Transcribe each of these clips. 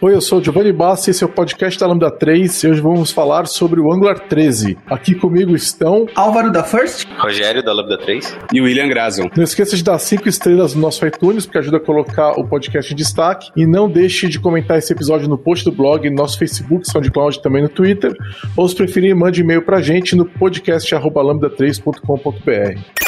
Oi, eu sou o Giovanni Bassi, esse é o podcast da Lambda 3 e hoje vamos falar sobre o Angular 13. Aqui comigo estão Álvaro da First, Rogério da Lambda 3 e William Grazion. Não esqueça de dar 5 estrelas no nosso iTunes, porque ajuda a colocar o podcast em destaque. E não deixe de comentar esse episódio no post do blog, no nosso Facebook, SoundCloud também no Twitter. Ou se preferir, mande e-mail pra gente no podcast.lambda3.com.br.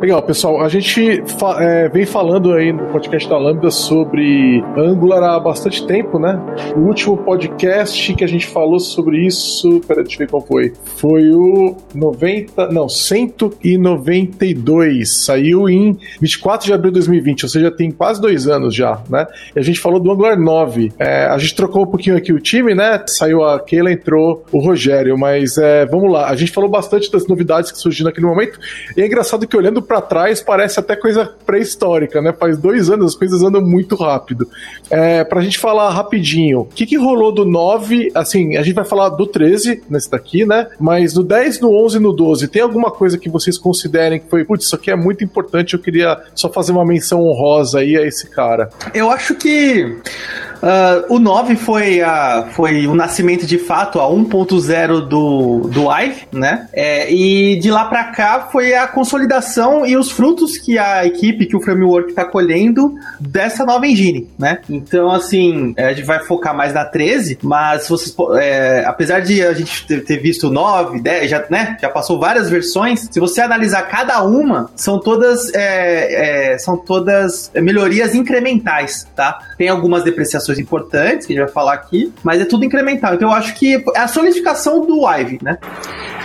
Legal, pessoal. A gente fa é, vem falando aí no podcast da Lambda sobre Angular há bastante tempo, né? O último podcast que a gente falou sobre isso, peraí, deixa eu ver qual foi. Foi o 90, não, 192. Saiu em 24 de abril de 2020, ou seja, tem quase dois anos já, né? E a gente falou do Angular 9. É, a gente trocou um pouquinho aqui o time, né? Saiu a Keila, entrou o Rogério, mas é, vamos lá. A gente falou bastante das novidades que surgiram naquele momento. E é engraçado que olhando para trás parece até coisa pré-histórica, né? Faz dois anos as coisas andam muito rápido. É, pra gente falar rapidinho, o que, que rolou do 9? Assim, a gente vai falar do 13 nesse daqui, né? Mas no 10, no 11 e no 12, tem alguma coisa que vocês considerem que foi, putz, isso aqui é muito importante, eu queria só fazer uma menção honrosa aí a esse cara? Eu acho que. Uh, o 9 foi, a, foi o nascimento de fato, a 1.0 do, do Ive, né? É, e de lá para cá foi a consolidação e os frutos que a equipe, que o framework está colhendo dessa nova engine, né? Então, assim, a gente vai focar mais na 13, mas vocês, é, apesar de a gente ter, visto 9, 10, já, né, já passou várias versões, se você analisar cada uma, são todas, é, é, são todas melhorias incrementais, tá? Tem algumas depreciações importantes que a gente vai falar aqui, mas é tudo incremental. Então eu acho que é a solidificação do Ivy, né?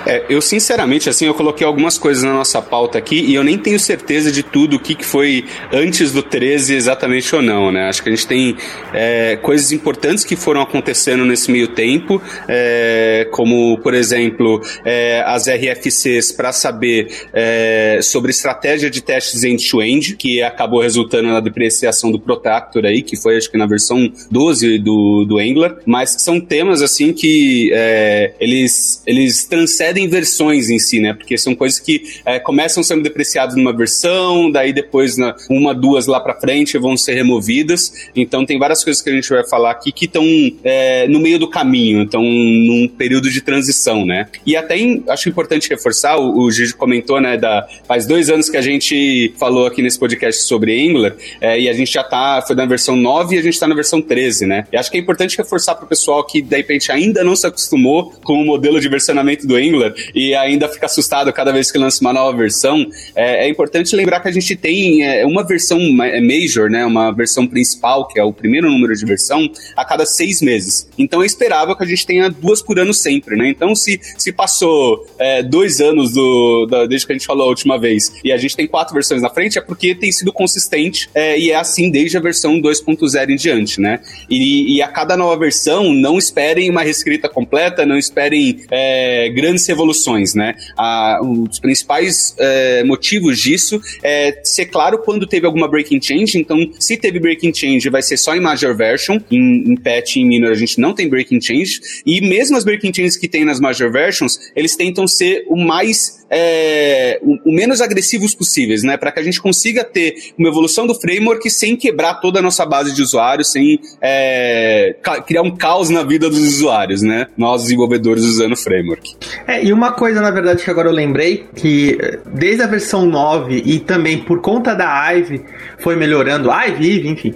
É, eu sinceramente, assim, eu coloquei algumas coisas na nossa pauta aqui e eu nem tenho certeza de tudo o que, que foi antes do 13 exatamente ou não, né? Acho que a gente tem é, coisas importantes que foram acontecendo nesse meio tempo, é, como, por exemplo, é, as RFCs para saber é, sobre estratégia de testes end-to-end, -end, que acabou resultando na depreciação do Protector aí, que foi acho que na versão 12 do, do Angular, mas são temas assim que é, eles, eles transcendem em versões em si, né? Porque são coisas que é, começam sendo depreciadas numa versão, daí depois na, uma, duas lá para frente vão ser removidas. Então tem várias coisas que a gente vai falar aqui que estão é, no meio do caminho, estão num período de transição, né? E até em, acho importante reforçar, o, o Gigi comentou, né? Da, faz dois anos que a gente falou aqui nesse podcast sobre Angular é, e a gente já tá, foi na versão 9 e a gente tá na versão 13, né? E acho que é importante reforçar para o pessoal que de repente ainda não se acostumou com o modelo de versionamento do Angular e ainda fica assustado cada vez que lança uma nova versão, é, é importante lembrar que a gente tem é, uma versão é, major, né, uma versão principal, que é o primeiro número de versão, a cada seis meses. Então é esperável que a gente tenha duas por ano sempre, né? Então se, se passou é, dois anos do, da, desde que a gente falou a última vez e a gente tem quatro versões na frente, é porque tem sido consistente é, e é assim desde a versão 2.0 em diante, né? E, e, a cada nova versão, não esperem uma reescrita completa, não esperem é, grandes revoluções, né? Ah, os principais é, motivos disso é ser claro quando teve alguma breaking change. Então, se teve breaking change, vai ser só em major version. Em, em patch e em minor a gente não tem breaking change. E mesmo as breaking changes que tem nas major versions, eles tentam ser o mais é, o, o, menos agressivos possíveis, né? Para que a gente consiga ter uma evolução do framework sem quebrar toda a nossa base de usuários, sem é, criar um caos na vida dos usuários, né? Nós desenvolvedores usando o framework. É, e uma coisa, na verdade, que agora eu lembrei, que eh, desde a versão 9 e também por conta da Ive, foi melhorando, Ive, enfim,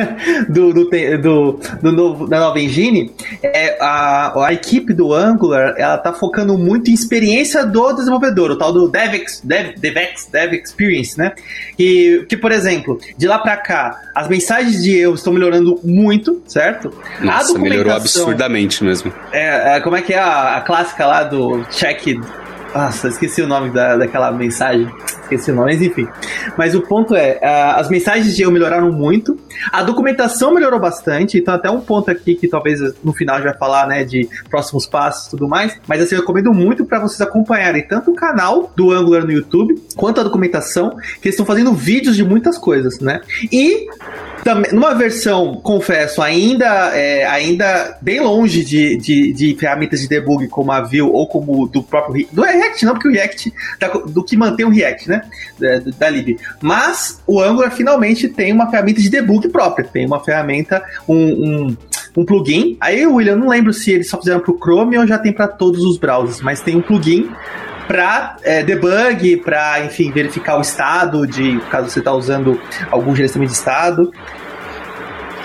do, do, do, do, novo, da nova engine, é, a, a equipe do Angular, ela tá focando muito em experiência do desenvolvedor o tal do DevEx, Dev, DevEx, Dev Experience, né? Que, que, por exemplo, de lá para cá, as mensagens de erro estão melhorando muito, certo? Nossa, a melhorou absurdamente mesmo. É, é, como é que é a, a clássica lá do check Nossa, esqueci o nome da, daquela mensagem. Esqueci o nome, mas enfim. Mas o ponto é, uh, as mensagens de eu melhoraram muito, a documentação melhorou bastante, então até um ponto aqui que talvez no final já falar, né, de próximos passos e tudo mais, mas assim, eu recomendo muito para vocês acompanharem tanto o canal do Angular no YouTube, quanto a documentação, que eles estão fazendo vídeos de muitas coisas, né? E também, numa versão, confesso, ainda, é, ainda bem longe de, de, de, ferramentas de debug como a Vue ou como do próprio do React, não, porque o React da, do que mantém o React, né, da, da lib. Mas o Angular finalmente tem uma ferramenta de debug própria, tem uma ferramenta, um, um um plugin. Aí, William, não lembro se eles só fizeram para o Chrome ou já tem para todos os browsers, mas tem um plugin para é, debug, para, enfim, verificar o estado de caso você está usando algum gerenciamento de estado.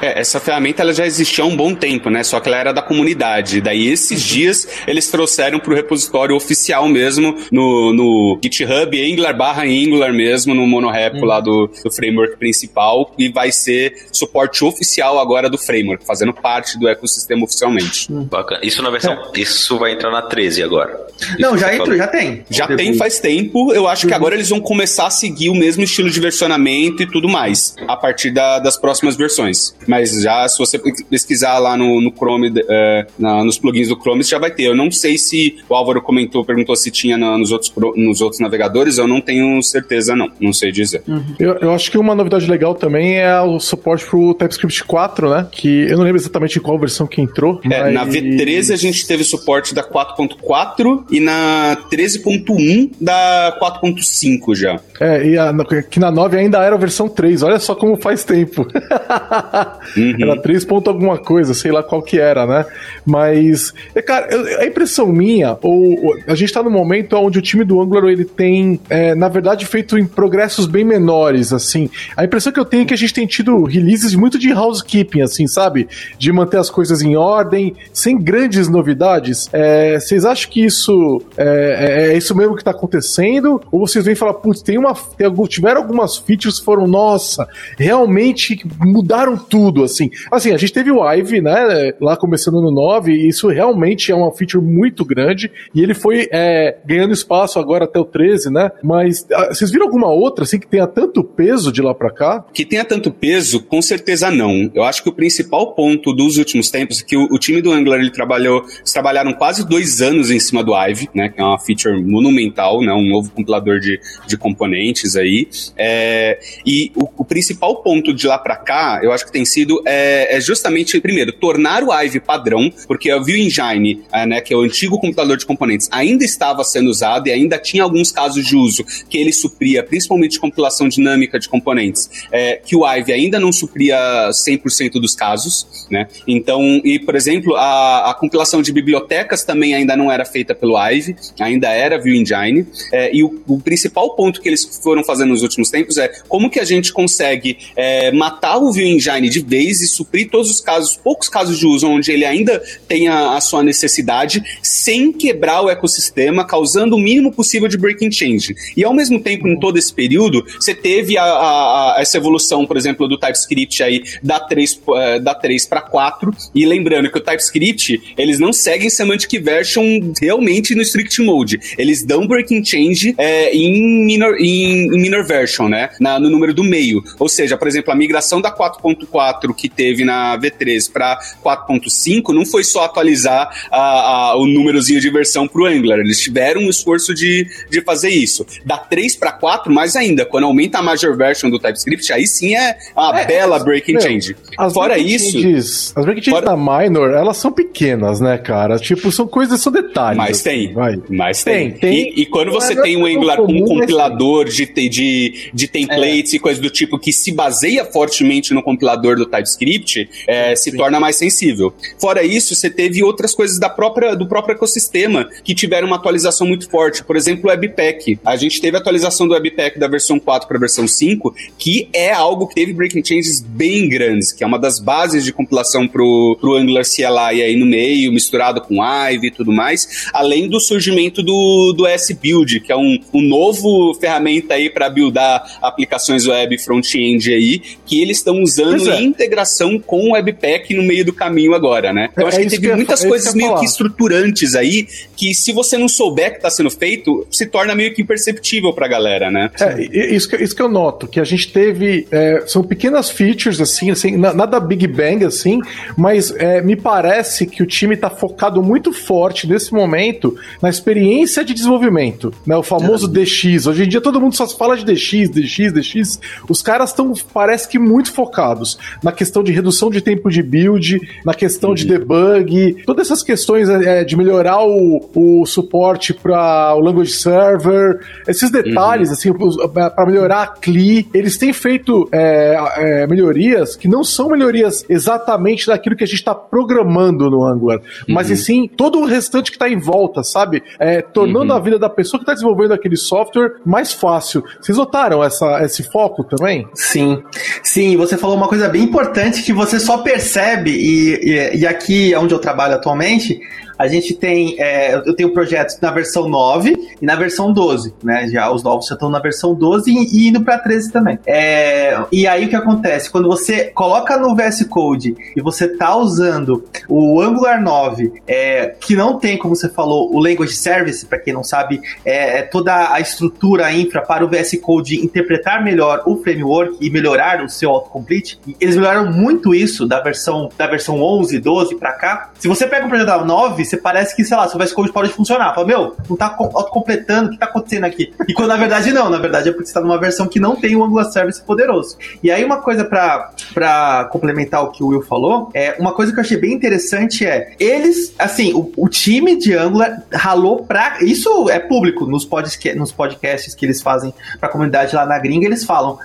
É, essa ferramenta ela já existia há um bom tempo, né? Só que ela era da comunidade. Daí esses uhum. dias eles trouxeram para o repositório oficial mesmo no, no GitHub Angular barra Angular mesmo, no monorepo uhum. lá do, do framework principal e vai ser suporte oficial agora do framework, fazendo parte do ecossistema oficialmente. Uhum. Bacana. Isso na versão, então, isso vai entrar na 13 agora. Não, já entrou, já tem. Já tem faz tempo. Eu acho que uhum. agora eles vão começar a seguir o mesmo estilo de versionamento e tudo mais a partir da, das próximas versões. Mas já, se você pesquisar lá no, no Chrome, é, na, nos plugins do Chrome, já vai ter. Eu não sei se o Álvaro comentou, perguntou se tinha na, nos, outros, nos outros navegadores, eu não tenho certeza, não. Não sei dizer. Uhum. Eu, eu acho que uma novidade legal também é o suporte pro TypeScript 4, né? Que eu não lembro exatamente qual versão que entrou. É, mas... Na V13 a gente teve suporte da 4.4 e na 13.1 da 4.5 já. É, e a, que na 9 ainda era a versão 3. Olha só como faz tempo. Uhum. Era 3 ponto alguma coisa, sei lá qual que era, né? Mas, é, cara, a impressão minha, ou, a gente tá num momento onde o time do Angular, ele tem, é, na verdade, feito em progressos bem menores, assim. A impressão que eu tenho é que a gente tem tido releases muito de housekeeping, assim, sabe? De manter as coisas em ordem, sem grandes novidades. É, vocês acham que isso é, é, é isso mesmo que tá acontecendo? Ou vocês vêm falar, putz, tem uma, tem, tiveram algumas features que foram, nossa, realmente mudaram tudo? Tudo, assim. Assim, a gente teve o Ive, né, lá começando no 9, e isso realmente é uma feature muito grande, e ele foi é, ganhando espaço agora até o 13, né? Mas ah, vocês viram alguma outra, assim, que tenha tanto peso de lá para cá? Que tenha tanto peso, com certeza não. Eu acho que o principal ponto dos últimos tempos é que o, o time do Angular, ele trabalhou, eles trabalharam quase dois anos em cima do Ive, né, que é uma feature monumental, né, um novo compilador de, de componentes aí, é, e o, o principal ponto de lá para cá, eu acho que tem sido é, é, justamente, primeiro, tornar o Ive padrão, porque o Vue Engine, é, né, que é o antigo computador de componentes, ainda estava sendo usado e ainda tinha alguns casos de uso que ele supria, principalmente compilação dinâmica de componentes, é, que o Ive ainda não supria 100% dos casos, né? Então, e por exemplo, a, a, compilação de bibliotecas também ainda não era feita pelo Ive, ainda era Vue Engine, é, e o, o, principal ponto que eles foram fazendo nos últimos tempos é como que a gente consegue é, matar o Vue Engine de vez e suprir todos os casos, poucos casos de uso onde ele ainda tem a, a sua necessidade, sem quebrar o ecossistema, causando o mínimo possível de breaking change. E ao mesmo tempo, em todo esse período, você teve a, a, essa evolução, por exemplo, do TypeScript aí da 3, uh, da 3 para 4. E lembrando que o TypeScript, eles não seguem semantic version realmente no strict mode. Eles dão breaking change é, em, minor, em, em minor version, né? Na, no número do meio. Ou seja, por exemplo, a migração da 4.4 4 que teve na V3 para 4.5 não foi só atualizar a, a, o númerozinho de versão para o Angular. Eles tiveram um esforço de, de fazer isso. Da 3 para 4, mais ainda. Quando aumenta a major version do TypeScript, aí sim é uma é, bela breaking meu, change. Fora breaking isso. Changes, as breaking changes fora... da minor, elas são pequenas, né, cara? Tipo, são coisas, são detalhes. Mas assim, tem. Vai. Mas tem. tem, tem. E, e, quando você tem um Angular com um compilador de, de, de templates é. e coisas do tipo que se baseia fortemente no compilador do TypeScript, é, se Sim. torna mais sensível. Fora isso, você teve outras coisas da própria, do próprio ecossistema que tiveram uma atualização muito forte. Por exemplo, o Webpack. A gente teve a atualização do Webpack da versão 4 para a versão 5, que é algo que teve breaking changes bem grandes, que é uma das bases de compilação pro, pro Angular CLI aí no meio, misturado com Ive e tudo mais, além do surgimento do, do S-Build, que é um, um novo ferramenta aí para buildar aplicações web front-end aí, que eles estão usando é. em integração com o Webpack no meio do caminho agora, né? Então É, acho é que teve que muitas é coisas eu meio que estruturantes aí que se você não souber que está sendo feito, se torna meio que imperceptível pra galera, né? É, isso, que, isso que eu noto, que a gente teve. é, são pequenas features, assim, assim, na- nada Big Bang, assim, mas é, me parece que o time está focado muito forte nesse momento na experiência de desenvolvimento, né? O famoso DX. Hoje em dia todo mundo só fala de DX, DX, DX. Os caras estão, parece que, muito focados na questão de redução de tempo de build, na questão de debug, todas essas questões é, de melhorar o, o suporte para o language server, esses detalhes, assim, para melhorar a CLI, eles têm feito é, é, melhorias que não são melhorias exatamente daquilo que a gente está programando no Angular, mas e sim todo o restante que está em volta, sabe? É, tornando a vida da pessoa que está desenvolvendo aquele software mais fácil. Vocês notaram essa, esse foco também? Sim, sim, você falou uma coisa bem importante que você só percebe, e, e, e aqui onde eu trabalho atualmente, a gente tem, é, eu tenho projetos na versão 9 e na versão 12, né? Já os novos já estão na versão 12 e, e indo para 13 também. É, e aí o que acontece? Quando você coloca no VS Code e você tá usando o Angular 9, é, que não tem, como você falou, o Language Service, para quem não sabe, é, é toda a estrutura a infra para o VS Code interpretar melhor o framework e melhorar o seu autocomplete. Eles melhoraram muito isso da versão da versão 11, 12 para cá. Se você pega um projeto da 9, você parece que, sei lá, seu VS Code pode funcionar. Fala, meu, não tá co- autocompletando, o que tá acontecendo aqui? E quando na verdade não, na verdade é porque você tá numa versão que não tem o Angular Service poderoso. E aí uma coisa pra complementar o que o Will falou, é uma coisa que eu achei bem interessante é, eles, assim, o, o time de Angular ralou pra, isso é público nos, podca nos podcasts que eles fazem pra comunidade lá na gringa, eles falam,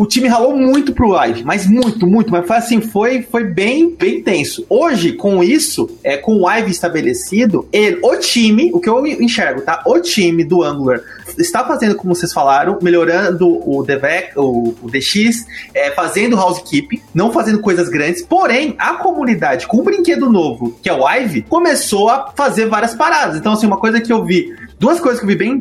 o time ralou muito pro Live, mas muito, muito, mas foi assim, foi, foi bem, bem tenso. Hoje, com isso, é, com o Live estabelecido, ele, o time, o que eu enxergo, tá? O time do Angular está fazendo, como vocês falaram, melhorando o DevEx, o, o DX, é, fazendo housekeeping, não fazendo coisas grandes, porém, a comunidade, com um brinquedo novo, que é o Ive, começou a fazer várias paradas. Então, assim, uma coisa que eu vi duas coisas que eu vi bem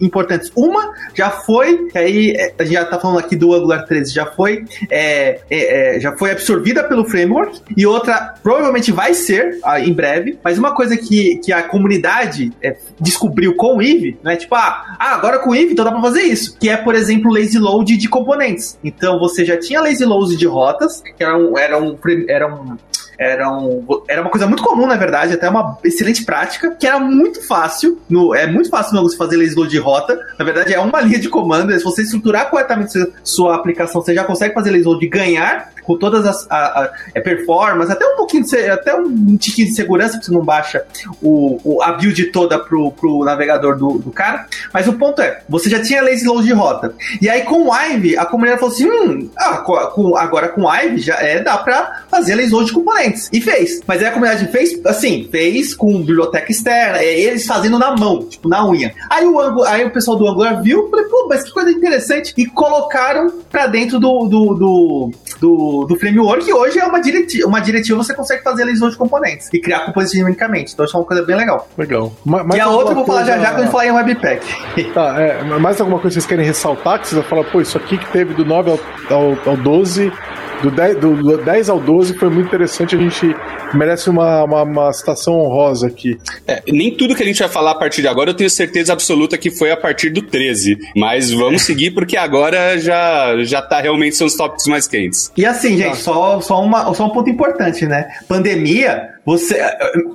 importantes. Uma já foi, que aí é, a gente já tá falando aqui do Angular 13, já foi, é, é, é, já foi absorvida pelo framework, e outra provavelmente vai ser ah, em breve, mas uma coisa que, que a comunidade é, descobriu com o Eve, né? Tipo, ah, ah, agora com o Eve então dá pra fazer isso, que é, por exemplo, lazy load de componentes. Então você já tinha lazy load de rotas, que era um, era um, era um era, um, era uma coisa muito comum, na verdade, até uma excelente prática, que era muito fácil, no, é muito fácil no você fazer load de rota, na verdade é uma linha de comando, se você estruturar corretamente sua, sua aplicação, você já consegue fazer lazy load e ganhar com todas as a, a, é, performance, até um pouquinho de, até um tiquinho de segurança, porque você não baixa o, o- a build toda pro, pro navegador do, do cara, mas o ponto é, você já tinha lazy load de rota, e aí com o Ive, a comunidade falou assim, hum, ah, com, agora com o Ive já é, dá pra fazer lazy load de componentes, e fez, mas aí a comunidade fez, assim, fez com biblioteca externa, é, eles fazendo na mão, tipo, na unha. Aí o, aí o pessoal do Angular viu, falei, pô, mas que coisa interessante, e colocaram pra dentro do, do, do, do, do framework, e hoje é uma diretiva, uma diretiva você consegue fazer lazy load de componentes, e criar componentes dinamicamente, então isso é uma coisa bem legal. Legal. Ma- e a outra eu vou falar já coisa- já quando a gente falar em Webpack. Tá, é, mais alguma coisa que vocês querem ressaltar? Que vocês vão falar, pô, isso aqui que teve do 9 ao, ao, ao 12, do 10, do, do 10 ao 12 foi muito interessante. A gente merece uma, uma, uma citação honrosa aqui. É, nem tudo que a gente vai falar a partir de agora eu tenho certeza absoluta que foi a partir do 13. Mas vamos seguir porque agora já, já tá realmente são os tópicos mais quentes. E assim, gente, só, só, uma, só um ponto importante, né? Pandemia, você.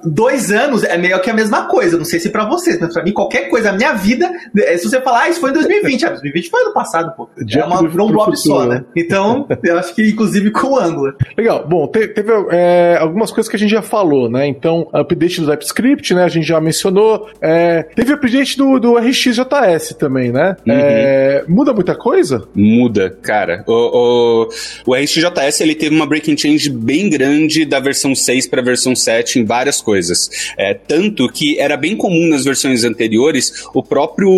Dois anos é meio que a mesma coisa. Não sei se pra vocês, mas pra mim, qualquer coisa, a minha vida. é, Se você falar, ah, isso foi em 2020. Ah, 2020 foi ano passado, pô. Dia é uma, virou um blob só, né? Então, eu acho que inclusive com o Angular. Legal. Bom, te- teve é, algumas coisas que a gente já falou, né? Então, update do TypeScript, né? A gente já mencionou. É, teve update do, do RxJS também, né? É, muda muita coisa? Muda, cara. O, o, o RxJS ele teve uma breaking change bem grande da versão 6 para a versão 7 em várias coisas. É, tanto que era bem comum nas versões anteriores o próprio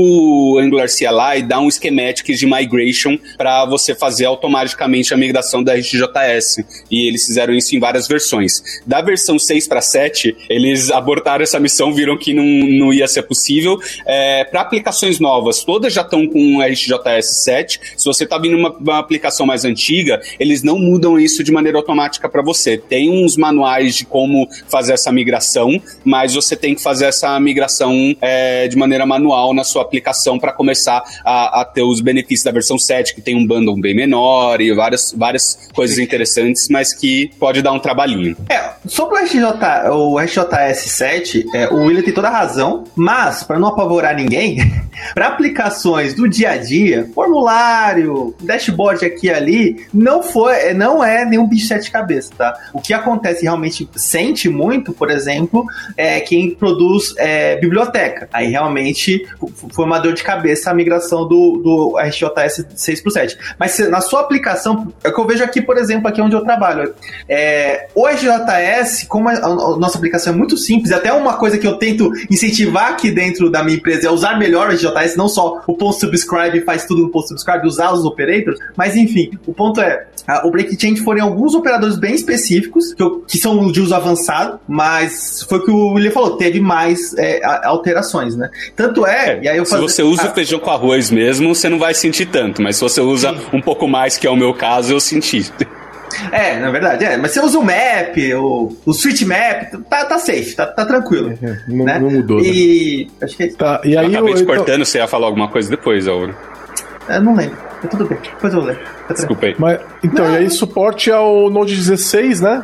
Angular CLI dar um schematic de migration para você fazer automaticamente a migração da RxJS. E eles fizeram isso em várias versões. Da versão 6 para 7, eles abortaram essa missão, viram que não, não ia ser possível. É, para aplicações novas, todas já estão com RxJS 7. Se você está vindo uma, uma aplicação mais antiga, eles não mudam isso de maneira automática para você. Tem uns manuais de como fazer essa migração, mas você tem que fazer essa migração é, de maneira manual na sua aplicação para começar a, a, ter os benefícios da versão 7, que tem um bundle bem menor e várias, várias coisas interessantes, mas que pode dar um trabalhinho. É, sobre o, RJ, o RJS 7, é, o William tem toda a razão, mas, para não apavorar ninguém, para aplicações do dia a dia, formulário, dashboard aqui e ali, não foi, não é nenhum bicho de sete cabeças, tá? O que acontece realmente sente muito, por exemplo, é quem produz é, biblioteca. Aí realmente foi uma dor de cabeça a migração do, do RxJS 6 para 7. Mas na sua aplicação, é o que eu vejo aqui, por exemplo, aqui onde eu trabalho. É, o Como a, a, nossa aplicação é muito simples, até uma coisa que eu tento incentivar aqui dentro da minha empresa é usar melhor o RxJS, não só o ponto subscribe faz tudo no ponto subscribe, usar os operators, mas enfim, o ponto é, a, o break change foram alguns operadores bem específicos, que, eu, que são de uso avançado, mas foi o que o William falou, teve mais é, alterações, né? Tanto é, é e aí eu Se você usa o feijão com arroz mesmo, você não vai sentir tanto, mas se você usa Sim. um pouco mais, que é o meu caso, eu senti. É, na verdade, é. Mas você usa o map, o, o switch map, tá, tá safe, tá, tá tranquilo. É, não, né? não, mudou. E. Né? Acho que é isso. Tá, e aí eu acabei eu, te cortando, eu... você ia falar alguma coisa depois, Auro. Eu não lembro. Mas tudo bem, depois eu vou ler. Tá Desculpa aí. Mas, então, não, e aí suporte ao Node 16, né?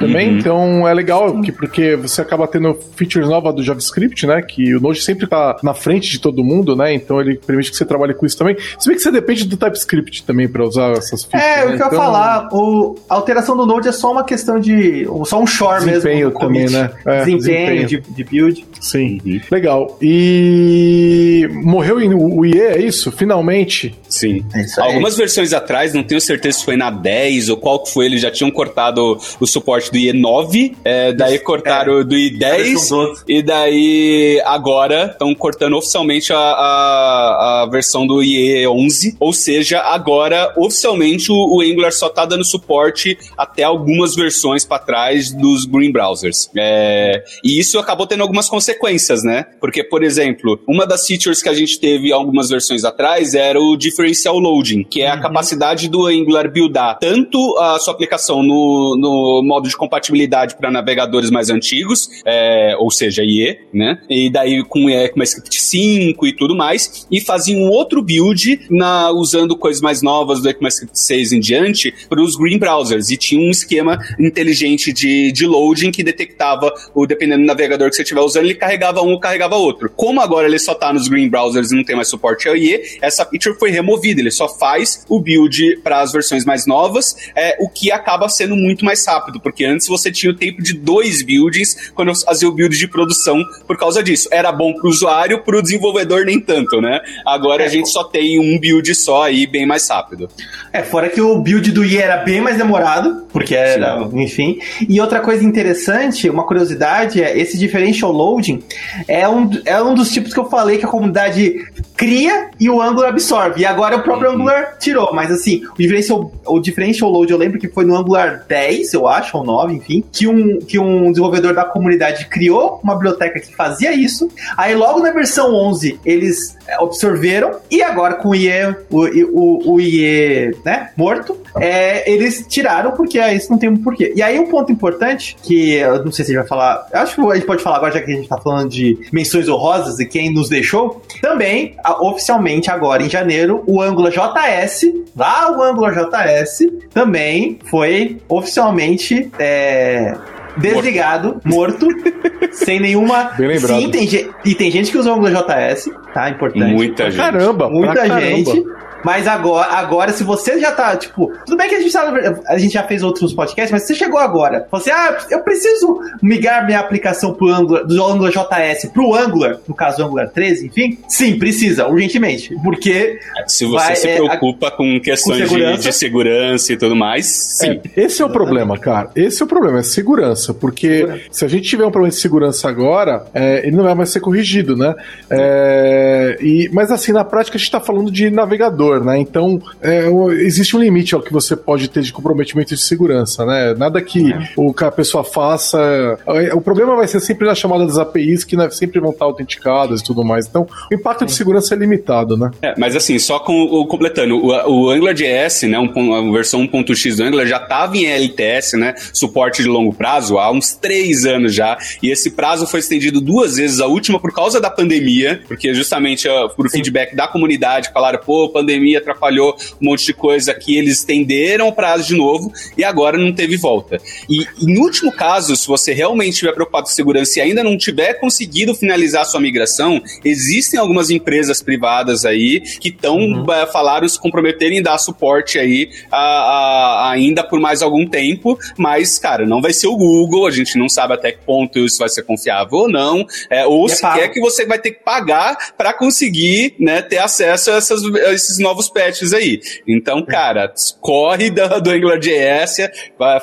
Também. Uhum. Então é legal que, porque você acaba tendo features novas do JavaScript, né? Que o Node sempre tá na frente de todo mundo, né? Então ele permite que você trabalhe com isso também. Se bem que você depende do TypeScript também para usar essas features. É, né? o que então... eu ia falar, o, a alteração do Node é só uma questão de. só um shore desempenho mesmo. também, né? É, desempenho, desempenho. De, de, build. Sim. Uhum. Legal. E morreu o IE, é isso? Finalmente. Sim. É Algumas versões atrás, não tenho certeza se foi na 10 ou qual que foi, eles já tinham cortado o suporte do IE9, é, daí cortaram é, do IE10, e daí agora estão cortando oficialmente a, a, a, versão do IE11, ou seja, agora oficialmente o, o Angular só tá dando suporte até algumas versões para trás dos Green Browsers. É, e isso acabou tendo algumas consequências, né? Porque, por exemplo, uma das features que a gente teve algumas versões atrás era o Differential Loading, que é a uhum. capacidade do Angular buildar tanto a sua aplicação no, no modo de compatibilidade para navegadores mais antigos, é, ou seja, IE, né? E daí com, é, com ECMAScript 5 e tudo mais, e fazia um outro build na, usando coisas mais novas do ECMAScript 6 em diante para os green browsers. E tinha um esquema inteligente de, de loading que detectava, o, dependendo do navegador que você estiver usando, ele carregava um ou carregava outro. Como agora ele só está nos green browsers e não tem mais suporte ao IE, essa feature foi removida. Ele só faz o build para as versões mais novas, é, o que acaba sendo muito mais rápido, porque antes você tinha o tempo de dois builds quando fazia o build de produção por causa disso. Era bom para o usuário, para o desenvolvedor nem tanto, né? Agora é. a gente só tem um build só aí, bem mais rápido. É, fora que o build do IE era bem mais demorado, porque era, Sim. enfim. E outra coisa interessante, uma curiosidade, é esse differential loading é um, é um dos tipos que eu falei que a comunidade cria e o Angular absorve. E agora o próprio uhum. Angular tirou, mas assim, o differential, o differential load eu lembro que foi no Angular 10, eu acho, ou 9, enfim que um, que um desenvolvedor da comunidade criou uma biblioteca que fazia isso. Aí logo na versão 11 eles é, absorveram e agora com o IE, o, o, o IE né, morto, é, eles tiraram porque é, isso não tem um porquê. E aí um ponto importante que eu não sei se a gente vai falar, acho que a gente pode falar agora já que a gente tá falando de menções honrosas e quem nos deixou, também oficialmente agora em janeiro o Angular JS, lá o Angular JS também foi oficialmente é, desligado, morto, sem nenhuma. Bem lembrado. Sim, tem, e tem gente que usa o Angular JS, tá? Importante. Muita gente. Caramba, muita gente. Mas agora, agora, se você já tá, tipo, tudo bem que a gente, tá, a gente já fez outros podcasts, mas você chegou agora, você, ah, eu preciso migrar minha aplicação pro Angular, do Angular JS pro Angular, no caso Angular 13, enfim, sim, precisa, urgentemente, porque... Se você vai, se é, preocupa é, com questões com segurança. De, de, segurança e tudo mais, sim. É, esse é o problema, cara, esse é o problema, é segurança. segurança, porque se a gente tiver um problema de segurança agora, é, ele não vai mais ser corrigido, né? É, e, mas assim, na prática a gente está falando de navegador, né? Então é, existe um limite ao que você pode ter de comprometimento de segurança, né? Nada que, é. o, que a pessoa faça. É, o problema vai ser sempre na chamada das APIs, que né, sempre vão estar autenticadas e tudo mais. Então, o impacto de segurança é limitado, né? É, mas assim, só com, completando, o, o AngularJS, né, um, a versão 1.x do Angular já estava em LTS, né? Suporte de longo prazo há uns três anos já. E esse prazo foi estendido duas vezes, a última por causa da pandemia, porque justamente uh, por Sim. feedback da comunidade, falaram, pô, pandemia atrapalhou um monte de coisa aqui, eles estenderam o prazo de novo e agora não teve volta. E em último caso, se você realmente estiver preocupado com segurança e ainda não tiver conseguido finalizar a sua migração, existem algumas empresas privadas aí que estão, uhum. uh, falaram, se comprometerem em dar suporte aí a, a, ainda por mais algum tempo, mas, cara, não vai ser o Google, a gente não sabe até que ponto isso vai ser confiável ou não, é, ou é se quer que você vai ter que pagar para conseguir né, ter acesso a, essas, a, esses novos patches aí. Então, cara, corre do, do AngularJS,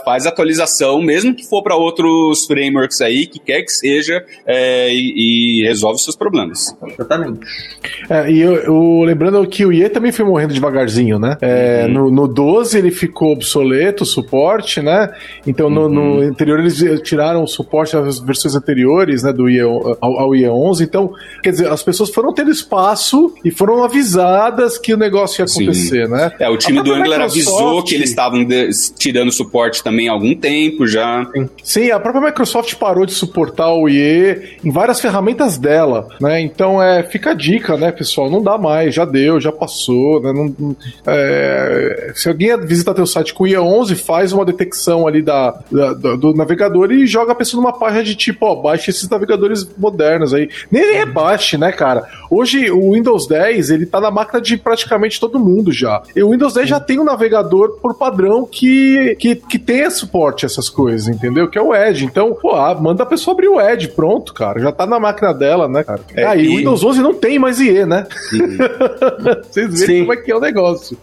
faz atualização, mesmo que for para outros frameworks aí, que quer que seja, é, e, e, resolve seus problemas. Exatamente. É, e eu, eu, lembrando que o IE também foi morrendo devagarzinho, né? É, uhum. no, no 12 ele ficou obsoleto, o suporte, né? Então no, no uhum. anterior eles tiraram o suporte às versões anteriores, né, do IE, ao, ao IE11. Então, quer dizer, as pessoas foram tendo espaço e foram avisadas que o negócio ia acontecer, Sim. né? É, o time do Angular Microsoft... avisou que eles estavam tirando suporte também há algum tempo já. Sim. Sim, a própria Microsoft parou de suportar o IE em várias ferramentas dela, né? Então, é, fica a dica, né, pessoal? Não dá mais, já deu, já passou, né? Não, é, se alguém visitar teu site com o IE11, faz uma detecção ali da, da, do navegador e joga a pessoa numa página de tipo, ó, baixe esses navegadores modernos aí. Nem é baixe, né, cara? Hoje o Windows 10, ele tá na máquina de praticamente todo mundo já. E o Windows 10 já tem um navegador por padrão que, que, que tenha suporte a essas coisas, entendeu? Que é o Edge. Então, pô, ah, manda a pessoa abrir o Edge, pronto, cara. Já tá na máquina dela, né, cara? É, Aí ah, e... o Windows 11 não tem mais IE, né? Vocês verem como é que é o negócio.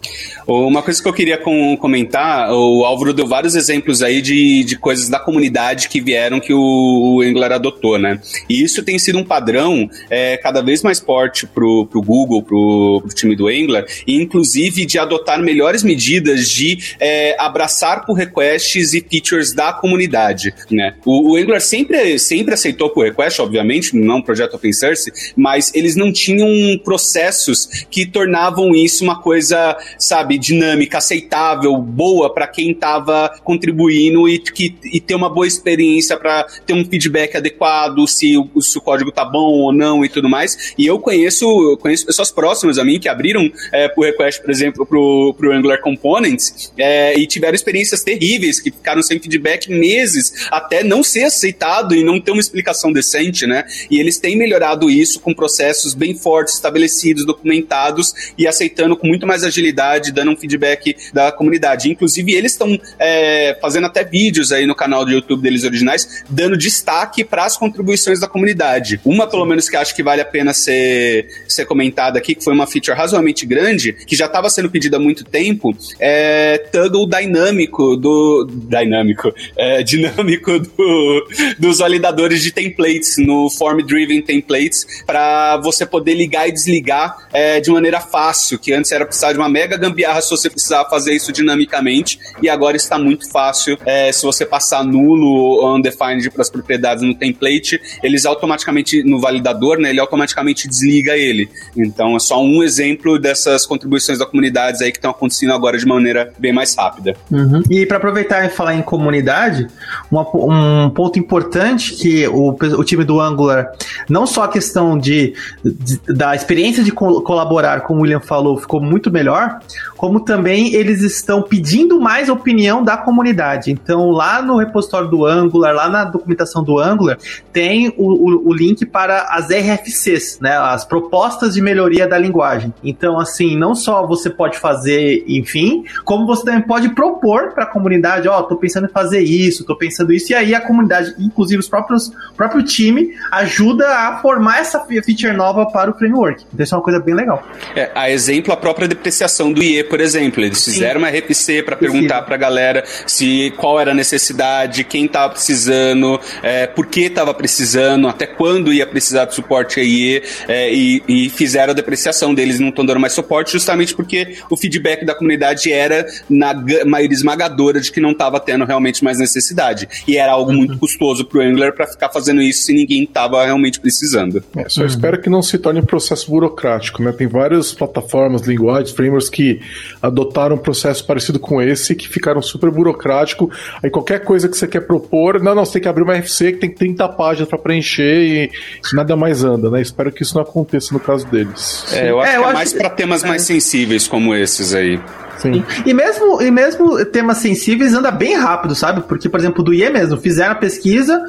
Uma coisa que eu queria com, comentar, o Álvaro deu vários exemplos aí de, de coisas da comunidade que vieram que o, o Angular adotou, né? E isso tem sido um padrão é, cada vez mais forte pro, pro Google, pro, pro time do Angular, e inclusive de adotar melhores medidas de é, abraçar por requests e features da comunidade, né? O, o, Angular sempre, sempre aceitou por request, obviamente, não projeto open source, mas eles não tinham processos que tornavam isso uma coisa, sabe, dinâmica, aceitável, boa para quem estava contribuindo e, que, e ter uma boa experiência para ter um feedback adequado, se o, se o código tá bom ou não e tudo mais. E eu conheço, eu conheço pessoas próximas a mim que abriram é, por request, por exemplo, pro, pro Angular Components é, e tiveram experiências terríveis, que ficaram sem feedback meses até não ser aceitado e não ter uma explicação decente, né? E eles têm melhorado isso com processos bem fortes, estabelecidos, documentados e aceitando com muito mais agilidade, dando um feedback da comunidade. Inclusive, eles estão é, fazendo até vídeos aí no canal do YouTube deles originais, dando destaque para as contribuições da comunidade. Uma, pelo menos, que acho que vale a pena ser, ser comentada aqui, que foi uma feature razoavelmente grande, que já estava sendo pedida há muito tempo, é toggle dinâmico do. Dinâmico. É, dinâmico do, dos validadores de templates, no Form Driven Templates, para você poder ligar e desligar é, de maneira fácil, que antes era precisar de uma mega gambiarra se você precisar fazer isso dinamicamente, e agora está muito fácil. É, se você passar nulo ou undefined para as propriedades no template, eles automaticamente, no validador, né, ele automaticamente desliga ele. Então é só um exemplo dessas contribuições da comunidade aí que estão acontecendo agora de maneira bem mais rápida. Uhum. E para aproveitar e falar em comunidade, uma, um ponto importante que o, o time do Angular, não só a questão de, de da experiência de co colaborar, como o William falou, ficou muito melhor, como também eles estão pedindo mais opinião da comunidade. Então, lá no repositório do Angular, lá na documentação do Angular, tem o, o, o link para as RFCs, né, as propostas de melhoria da linguagem. Então, assim, não só você pode fazer, enfim, como você também pode propor para a comunidade, ó, oh, tô pensando em fazer isso, tô pensando isso, e aí a comunidade, inclusive os próprios próprio time, ajuda a formar essa feature nova para o framework. Então, isso é uma coisa bem legal. É, a exemplo, a própria depreciação do IE, por exemplo. Eles fizeram Sim. uma RFC para perguntar para a galera se qual era a necessidade, quem estava precisando, é, por que estava precisando, até quando ia precisar de suporte aí, é, e, e, fizeram a depreciação deles, não estão dando mais suporte, justamente porque o feedback da comunidade era, na maioria esmagadora, de que não estava tendo realmente mais necessidade. E era algo muito custoso para o Angular para ficar fazendo isso se ninguém estava realmente precisando. É, só uhum. espero que não se torne um processo burocrático, né? Tem várias plataformas, linguagens, frameworks que adotaram um processo parecido com esse, que ficaram super burocrático. Aí qualquer coisa que você quer propor, não, não, você tem que abrir uma RFC que tem 30 páginas para preencher e nada mais anda, né? Espero que isso não aconteça no caso deles. É, eu acho é, eu que é mais para temas mais é. sensíveis como esses aí. Sim. E mesmo, e mesmo temas sensíveis anda bem rápido, sabe? Porque, por exemplo, do IE mesmo, fizeram a pesquisa,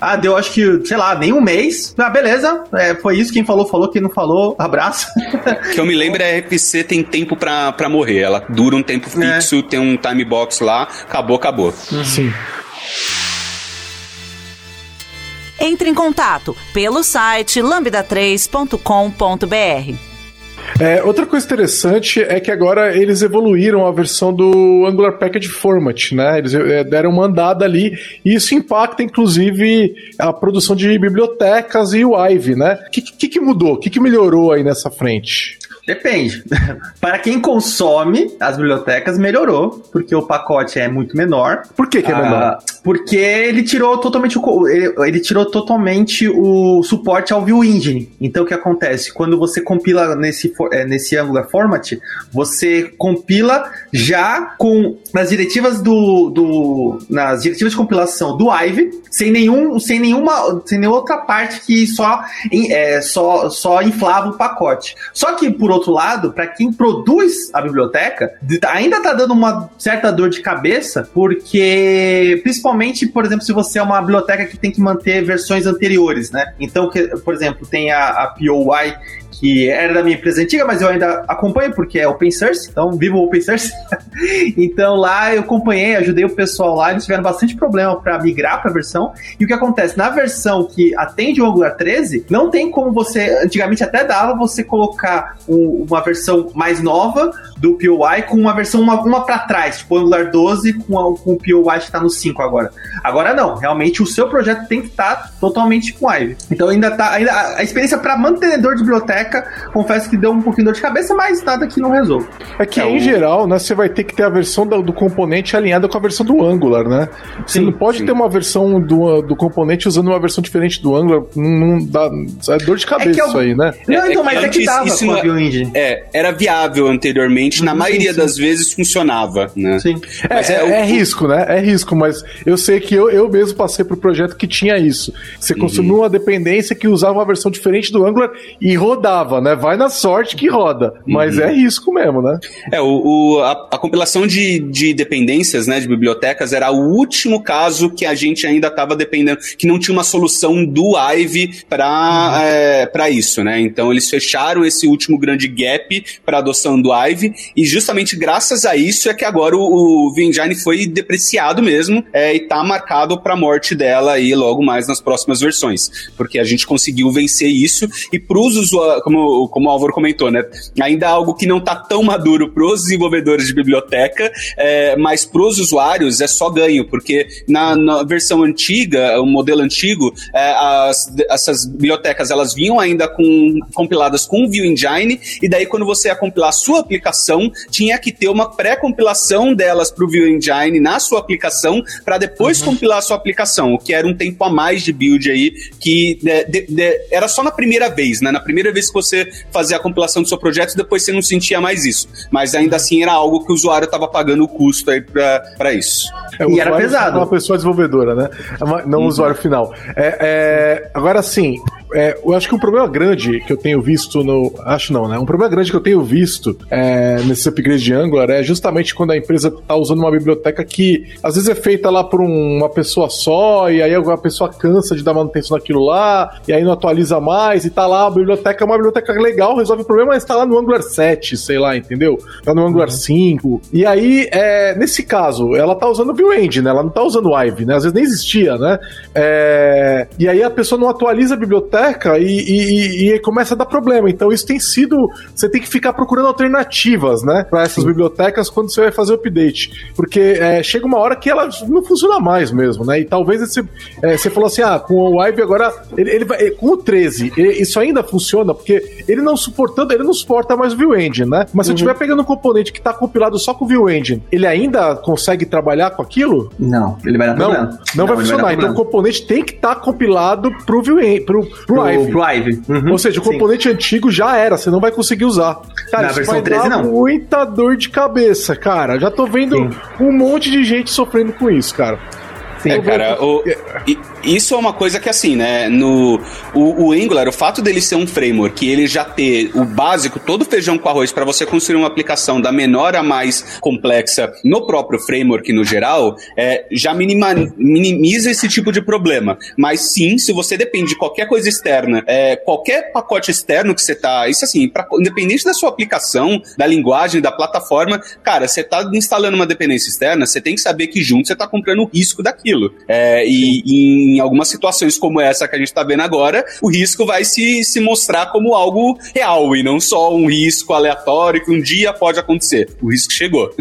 ah, deu acho que, sei lá, nem um mês. Ah, beleza. É, foi isso. Quem falou, falou. Quem não falou, abraço. que eu me lembro, a RFC tem tempo pra, pra morrer. Ela dura um tempo é. fixo, é. tem um time box lá. Acabou, acabou. Uhum. Sim. Entre em contato pelo site lambda3.com.br. É, outra coisa interessante é que agora eles evoluíram a versão do Angular Package Format, né? Eles é, deram uma andada ali e isso impacta, inclusive, a produção de bibliotecas e o Ive, né? O que, que, que mudou? O que, que melhorou aí nessa frente? Depende. Para quem consome as bibliotecas, melhorou, porque o pacote é muito menor. Por que, que é ah, menor? Porque ele tirou totalmente o ele, ele, tirou totalmente o suporte ao View Engine. Então o que acontece? Quando você compila nesse, é, nesse Angular Format, você compila já com nas diretivas do, do nas diretivas de compilação do Ive, sem nenhum sem nenhuma sem nenhuma outra parte que só é, só só inflava o pacote. Só que por outro lado, para quem produz a biblioteca, ainda tá dando uma certa dor de cabeça, porque principalmente, por exemplo, se você é uma biblioteca que tem que manter versões anteriores, né? Então, que, por exemplo, tem a, a POY que era da minha empresa antiga, mas eu ainda acompanho porque é open source, então vivo open source. então lá eu acompanhei, ajudei o pessoal lá, eles tiveram bastante problema para migrar para a versão. E o que acontece? Na versão que atende o Angular 13, não tem como você, antigamente até dava você colocar um, uma versão mais nova do POI com uma versão uma, uma para trás, tipo o Angular 12 com, a, com o POI que está no 5 agora. Agora não, realmente o seu projeto tem que estar tá totalmente com Ive. Então ainda tá ainda a experiência para mantenedor de biblioteca confesso que deu um pouquinho de dor de cabeça, mas nada que não resolve. É que, é em o... geral, né, você vai ter que ter a versão do, do, componente alinhada com a versão do Angular, né? Você sim, não pode sim. ter uma versão do, do componente usando uma versão diferente do Angular. Não, dá, é dor de é cabeça é eu... isso aí, né? Não, é, então, mas é que dava isso com a Engine. É, era viável anteriormente, na uhum, maioria sim, das vezes funcionava, né? Sim. É, é, é, risco, né? É risco, mas eu sei que eu, eu mesmo passei pro projeto que tinha isso. Você uhum. consumiu uma dependência que usava uma versão diferente do Angular e rodava né? Vai na sorte que roda. Mas uhum. é risco mesmo, né? É, o, o a, a, compilação de, de dependências, né, de bibliotecas, era o último caso que a gente ainda estava dependendo, que não tinha uma solução do Ive para uhum. é, pra isso, né? Então eles fecharam esse último grande gap para adoção do Ive e justamente graças a isso é que agora o, o Vengine foi depreciado mesmo é, e tá marcado para a morte dela aí logo mais nas próximas versões, porque a gente conseguiu vencer isso e para os usuários como, como o Álvaro comentou, né? Ainda algo que não está tão maduro para os desenvolvedores de biblioteca, é, mas para os usuários é só ganho, porque na, na versão antiga, o modelo antigo, é, as, essas bibliotecas elas vinham ainda com, compiladas com o View Engine, e daí quando você ia compilar a sua aplicação, tinha que ter uma pré-compilação delas para o View Engine na sua aplicação, para depois uhum. compilar a sua aplicação, o que era um tempo a mais de build aí, que de, de, de, era só na primeira vez, né? Na primeira vez que você fazia a compilação do seu projeto, depois você não sentia mais isso. Mas ainda assim era algo que o usuário estava pagando o custo aí para isso. É, e era pesado. Uma pessoa desenvolvedora, né? É não o uhum. usuário final. É, é, agora sim, é, eu acho que um problema grande que eu tenho visto no. Acho não, né? Um problema grande que eu tenho visto é, nesses upgrades de Angular é justamente quando a empresa está usando uma biblioteca que às vezes é feita lá por um, uma pessoa só, e aí a pessoa cansa de dar manutenção naquilo lá, e aí não atualiza mais, e tá lá, a biblioteca é uma biblioteca legal, resolve o problema, mas tá lá no Angular 7, sei lá, entendeu? Tá no Angular uhum. 5. E aí, é, nesse caso, ela tá usando o Engine, né? Ela não tá usando o Ive, né? Às vezes nem existia, né? É, e aí a pessoa não atualiza a biblioteca biblioteca e, e, e, começa a dar problema. Então isso tem sido. Você tem que ficar procurando alternativas, né? Para essas Sim. bibliotecas quando você vai fazer o update. Porque é, chega uma hora que ela não funciona mais mesmo, né? E talvez esse, é, você falou assim: ah, com o Ive agora. Ele, ele vai, com o 13, ele, isso ainda funciona, porque ele não suportando, ele não suporta mais o View Engine, né? Mas se uhum. eu estiver pegando um componente que está compilado só com o View Engine, ele ainda consegue trabalhar com aquilo? Não, ele vai dar não, problema. Não, não vai funcionar. Vai então o componente tem que estar tá compilado pro View Engine, pro, pro, pro Ive. Pro Ive. Uhum. Ou seja, o componente Sim. antigo já era, você não vai conseguir usar. Cara, Na isso versão vai 13 dar não. muita dor de cabeça, cara. Já tô vendo Sim. um monte de gente sofrendo com isso, cara. Sim, é, cara, o, isso é uma coisa que, assim, né? No, o, o, Angular, o fato dele ser um framework, ele já ter o básico, todo feijão com arroz, para você construir uma aplicação da menor a mais complexa no próprio framework no geral, é, já minima, minimiza esse tipo de problema. Mas sim, se você depende de qualquer coisa externa, é, qualquer pacote externo que você tá. Isso assim, pra, independente da sua aplicação, da linguagem, da plataforma, cara, você tá instalando uma dependência externa, você tem que saber que junto você tá comprando o risco daquilo. É, e, e em algumas situações como essa que a gente está vendo agora, o risco vai se, se mostrar como algo real e não só um risco aleatório que um dia pode acontecer. O risco chegou.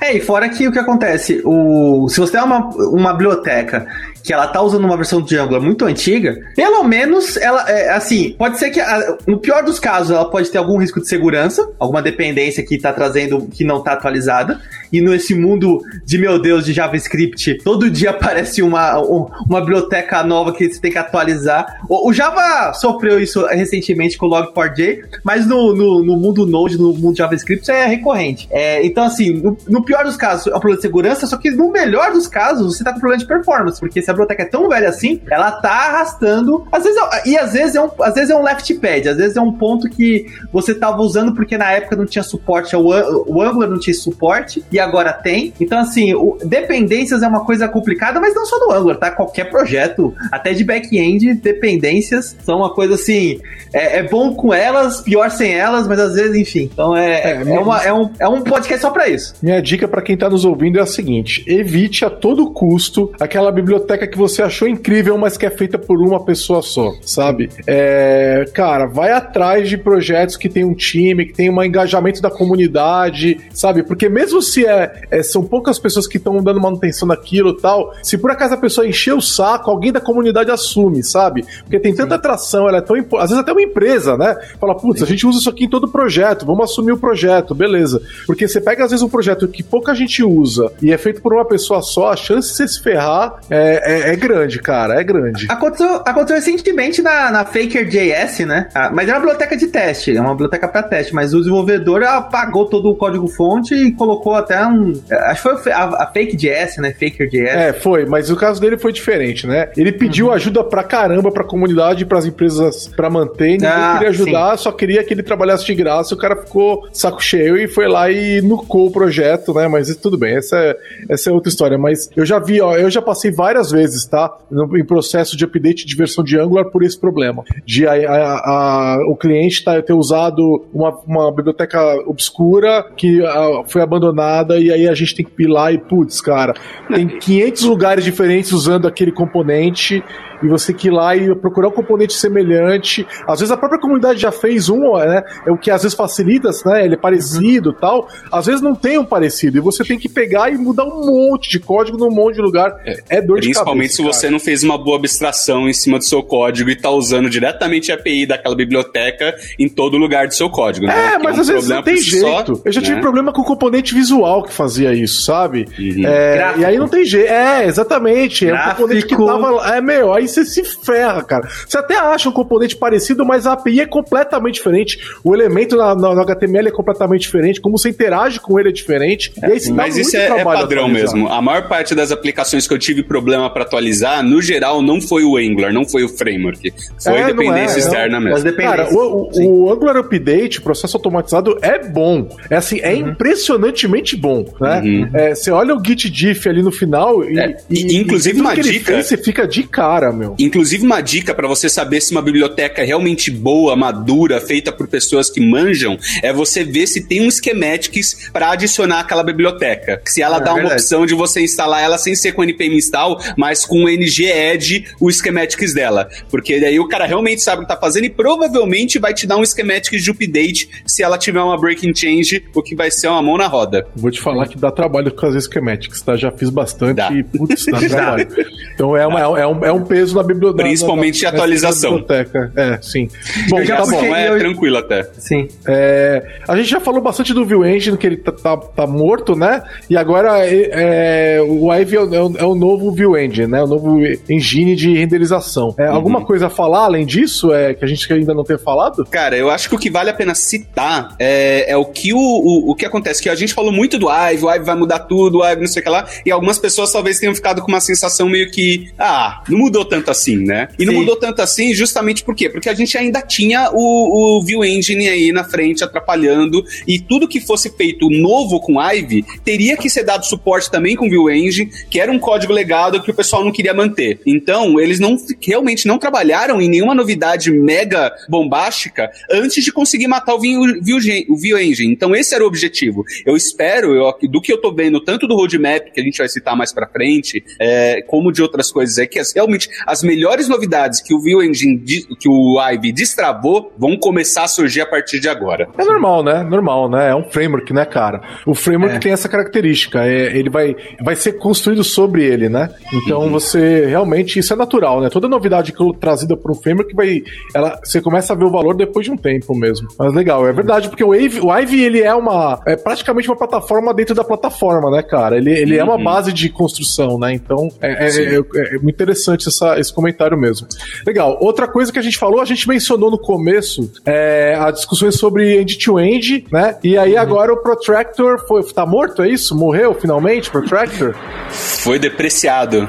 É, e fora que o que acontece, o, se você tem uma, uma biblioteca que ela tá usando uma versão de Angular muito antiga, pelo menos ela, é, assim, pode ser que, no pior dos casos, ela pode ter algum risco de segurança, alguma dependência que tá trazendo que não tá atualizada, e nesse mundo de, meu Deus, de JavaScript, todo dia aparece uma, uma biblioteca nova que você tem que atualizar. O, o Java sofreu isso recentemente com o Log4j, mas no, no, no, mundo Node, no mundo JavaScript, é recorrente. É, então, assim, no, no, pior dos casos, é um problema de segurança, só que no melhor dos casos, você tá com problema de performance, porque se a biblioteca é tão velha assim, ela tá arrastando. Às vezes, é, e às vezes, é um, às vezes é um left pad, às vezes é um ponto que você tava usando porque na época não tinha suporte ao o Angular não tinha suporte e agora tem. Então, assim, o, dependências é uma coisa complicada, mas não só do Angular, tá? Qualquer projeto, até de back-end, dependências são uma coisa assim. É, é, bom com elas, pior sem elas, mas às vezes, enfim. Então é, é, é, uma, é, um, é um podcast só pra isso. Minha dica para quem tá nos ouvindo é a seguinte: evite a todo custo aquela biblioteca que você achou incrível, mas que é feita por uma pessoa só, sabe? É, cara, vai atrás de projetos que tem um time, que tem um engajamento da comunidade, sabe? Porque mesmo se é, é são poucas pessoas que estão dando manutenção naquilo e tal, se por acaso a pessoa encher o saco, alguém da comunidade assume, sabe? Porque tem tanta atração, ela é tão às vezes até uma empresa, né? Fala, putz, a gente usa isso aqui em todo projeto, vamos assumir o projeto, beleza. Porque você pega às vezes um projeto que pouca gente usa e é feito por uma pessoa só, a chance de você se ferrar é, é, é grande, cara, é grande. Aconteceu, aconteceu recentemente na, na Faker.js, né? Ah, mas é uma biblioteca de teste, é uma biblioteca para teste, mas o desenvolvedor apagou todo o código-fonte e colocou até um. Acho que foi a, a Fake.js, né? Faker.js. É, foi, mas o caso dele foi diferente, né? Ele pediu uhum. ajuda pra caramba pra comunidade pras empresas pra manter, ninguém ah, queria ajudar, sim. só queria que ele trabalhasse de graça, o cara ficou saco cheio e foi lá e nucou o projeto, né? Mas tudo bem, essa é, essa é outra história. Mas eu já vi, ó, eu já passei várias vezes, tá? No, em processo de update de versão de Angular por esse problema. De a, a, a, o cliente tá, ter usado uma, uma biblioteca obscura que foi abandonada e aí a gente tem que lá e, putz, cara, tem 500 lugares diferentes usando aquele componente e você que ir lá e procurar um componente semelhante. Às vezes a própria comunidade já fez um, né? É o que às vezes facilita, né? Ele é parecido uhum. tal. Às vezes não tem um parecido. E você tem que pegar e mudar um monte de código num monte de lugar. É, é dor de Principalmente se cara. você não fez uma boa abstração em cima do seu código e tá usando diretamente a API daquela biblioteca em todo lugar do seu código. Né? É, mas é um às vezes não tem jeito. Só, Eu já tive né? problema com o componente visual que fazia isso, sabe? Uhum. É, e aí não tem jeito. É, exatamente. Gráfico. É um componente que tava. É, meu, aí você se ferra, cara. Você até acha um componente parecido, mas a API é completamente diferente. O elemento na, na, no HTML é completamente diferente. Como você interage com ele é diferente. É, aí, mas isso é, é padrão mesmo. A maior parte das aplicações que eu tive problema para atualizar, no geral, não foi o Angular, não foi o framework. Foi é, dependência é, externa não. mesmo. Cara, o, o, o, Angular Update, processo automatizado, é bom. É assim, é uhum. impressionantemente bom. Né? Uhum. É, você olha o Git diff ali no final e, é, e inclusive uma dica. Fez, você fica de cara, meu. Meu. Inclusive, uma dica para você saber se uma biblioteca é realmente boa, madura, feita por pessoas que manjam, é você ver se tem um schematics para adicionar aquela biblioteca. Se ela É, dá uma verdade. opção de você instalar ela sem ser com npm install, mas com o ng-add o schematics dela. Porque daí o cara realmente sabe o que tá fazendo e provavelmente vai te dar um schematics de update se ela tiver uma breaking change, o que vai ser uma mão na roda. Vou te falar que dá trabalho com as schematics, tá? Já fiz bastante Dá. e, putz, dá trabalho. Então é, uma, é, um, é um peso na biblioteca. Principalmente na, atualização. biblioteca. É, sim. Bom, já tá bom. é eu- tranquilo até. Sim. É, a gente já falou bastante do View Engine, que ele tá, tá- tá morto, né? E agora é, o Ivy é, o- é o- é o novo View Engine, né? O novo engine de renderização. É, Alguma coisa a falar além disso é, que a gente ainda não tem falado? Cara, eu acho que o que vale a pena citar é, é o que o, o, o que acontece, que a gente falou muito do Ive, o Ive vai mudar tudo, o Ive não sei o que lá, e algumas pessoas talvez tenham ficado com uma sensação meio que, ah, não mudou tanto assim, né? E não Sim. mudou tanto assim justamente por quê? Porque a gente ainda tinha o, o View Engine aí na frente atrapalhando, e tudo que fosse feito novo com Ive teria que ser dado suporte também com View Engine, que era um código legado que o pessoal não queria manter. Então, eles não realmente não trabalharam em nenhuma novidade mega bombástica antes de conseguir matar o View, View, o View Engine. Então, esse era o objetivo. Eu espero, eu, do que eu tô vendo, tanto do roadmap, que a gente vai citar mais pra frente, é, como de outras coisas, é que realmente as melhores novidades que o View Engine, que o Ivy destravou, vão começar a surgir a partir de agora. É normal, né? Normal, né? É um framework, né, cara? O framework É. tem essa característica. é- ele vai, vai ser construído sobre ele, né? Então você realmente, isso é natural, né? Toda novidade que eu- trazida por um framework vai. Ela, você começa a ver o valor depois de um tempo mesmo. Mas legal, é verdade, porque o Ivy, o Ivy ele é uma. É praticamente uma plataforma dentro da plataforma, né, cara? Ele, ele é uma base de construção, né? Então é, é- é- é muito interessante essa- esse comentário mesmo. Legal. Outra coisa que a gente falou, a gente mencionou no começo é, as discussões sobre end-to-end, né? E aí agora o Protractor foi, tá morto, é isso? Morreu finalmente, Protractor? Foi depreciado.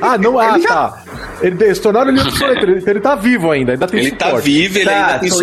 Ah, não, ah, tá. Ele, se tornaram ele obsoleto, ele, ele tá vivo ainda, ainda tem Ele tá suporte. vivo, ele Tá, ainda tem tô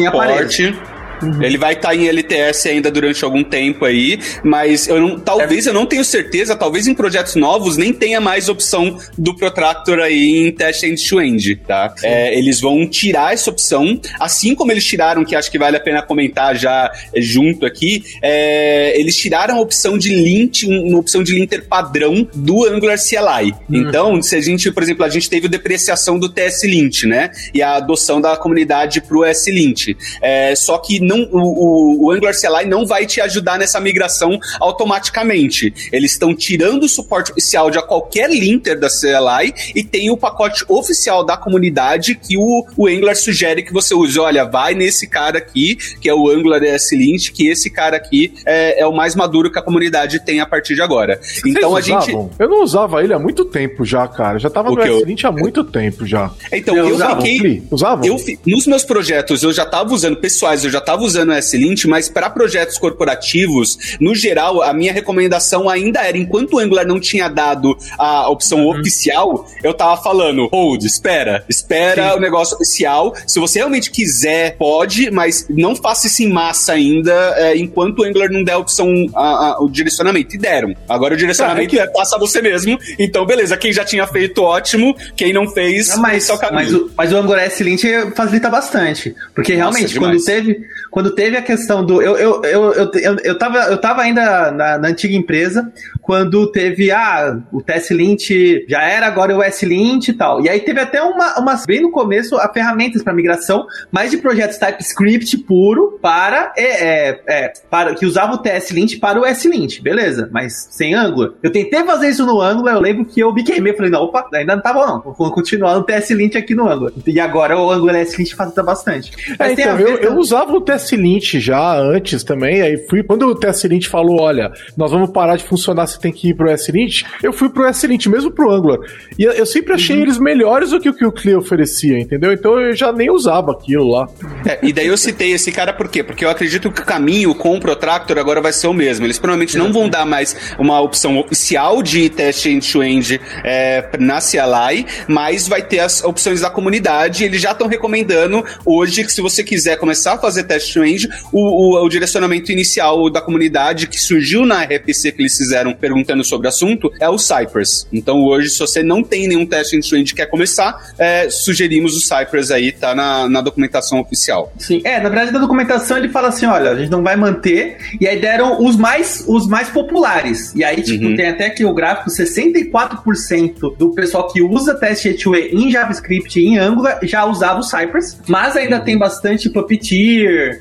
suporte. Ele vai estar em LTS ainda durante algum tempo aí, mas eu não, talvez eu não tenho certeza, talvez em projetos novos nem tenha mais opção do Protractor aí em teste end-to-end, tá? É, eles vão tirar essa opção, assim como eles tiraram, que acho que vale a pena comentar já é, junto aqui, é, eles tiraram a opção de lint, um- uma opção de linter padrão do Angular CLI. Então, se a gente, por exemplo, a gente teve a depreciação do TS Lint, né? E a adoção da comunidade pro S-Lint. É, só que não, o, o- o Angular CLI não vai te ajudar nessa migração automaticamente. Eles estão tirando o suporte oficial de qualquer linter da CLI e tem o pacote oficial da comunidade que o, o Angular sugere que você use. Olha, vai nesse cara aqui, que é o Angular S-Lint, que esse cara aqui é, é o mais maduro que a comunidade tem a partir de agora. Então a Vocês gente. usavam? Eu não usava ele há muito tempo já, cara. Já tava O no que eu- S20 há muito tempo já. Então, Eu eu, usava, fiquei. Fli, Usavam? Eu, nos meus projetos, eu já estava usando, pessoais, eu já estava usando o S-Lint, mas para projetos corporativos, no geral, a minha recomendação ainda era, enquanto o Angular não tinha dado a opção oficial, eu tava falando, hold, espera, espera o negócio oficial. Se você realmente quiser, pode, mas não faça isso em massa ainda, é, enquanto o Angular não der a opção, a- a- o direcionamento. E deram. Agora o direcionamento Ah, é é, passa você mesmo. Então, beleza, quem já tinha feito, ótimo. Quem não fez, Não, mas, é mas, o, mas o Angular S-Lint facilita bastante. Porque Nossa, realmente, demais. quando teve, quando teve a questão do. Eu, eu, eu, eu, eu, eu, tava, eu tava ainda na, na antiga empresa, quando teve. Ah, o TS-Lint já era, agora é o S-Lint e tal. E aí teve até uma, umas. Bem no começo, a ferramentas para migração, mais de projetos TypeScript puro para. É, é, é, para que usava o TS-Lint para o S-Lint. Beleza, mas sem Angular. Eu tentei fazer isso no Angular, eu lembro que eu me queimei. Falei, não, opa, ainda não tá bom, não. Vou continuar no TS-Lint aqui no Angular. E agora o Angular S-Lint facilita bastante. É, então, eu, eu usava o TS-Lint já antes também, aí fui, quando o TS-Lint falou, olha, nós vamos parar de funcionar, você tem que ir pro S-Lint, eu fui pro S-Lint, mesmo pro Angular. E eu, eu sempre achei Uhum. eles melhores do que o que o Clear oferecia, entendeu? Então eu já nem usava aquilo lá. É, e daí eu citei esse cara por quê? Porque eu acredito que o caminho com o Protractor agora vai ser o mesmo. Eles provavelmente não vão dar mais uma opção oficial de teste end-to-end é, na CLI, mas vai ter as opções da comunidade. Eles já estão recomendando hoje que se você quiser começar a fazer teste Range, o, o, o, direcionamento inicial da comunidade que surgiu na RPC que eles fizeram perguntando sobre o assunto é o Cypress. Então hoje, se você não tem nenhum teste end-to-end e quer começar, é, sugerimos o Cypress aí, tá na, na documentação oficial. Sim, é, na verdade, na documentação ele fala assim: olha, a gente não vai manter, e aí deram os mais, os mais populares. E aí, tipo, uhum. tem até aqui o gráfico: 64% do pessoal que usa teste gateway em JavaScript e em Angular já usava o Cypress, mas ainda uhum. tem bastante Puppeteer,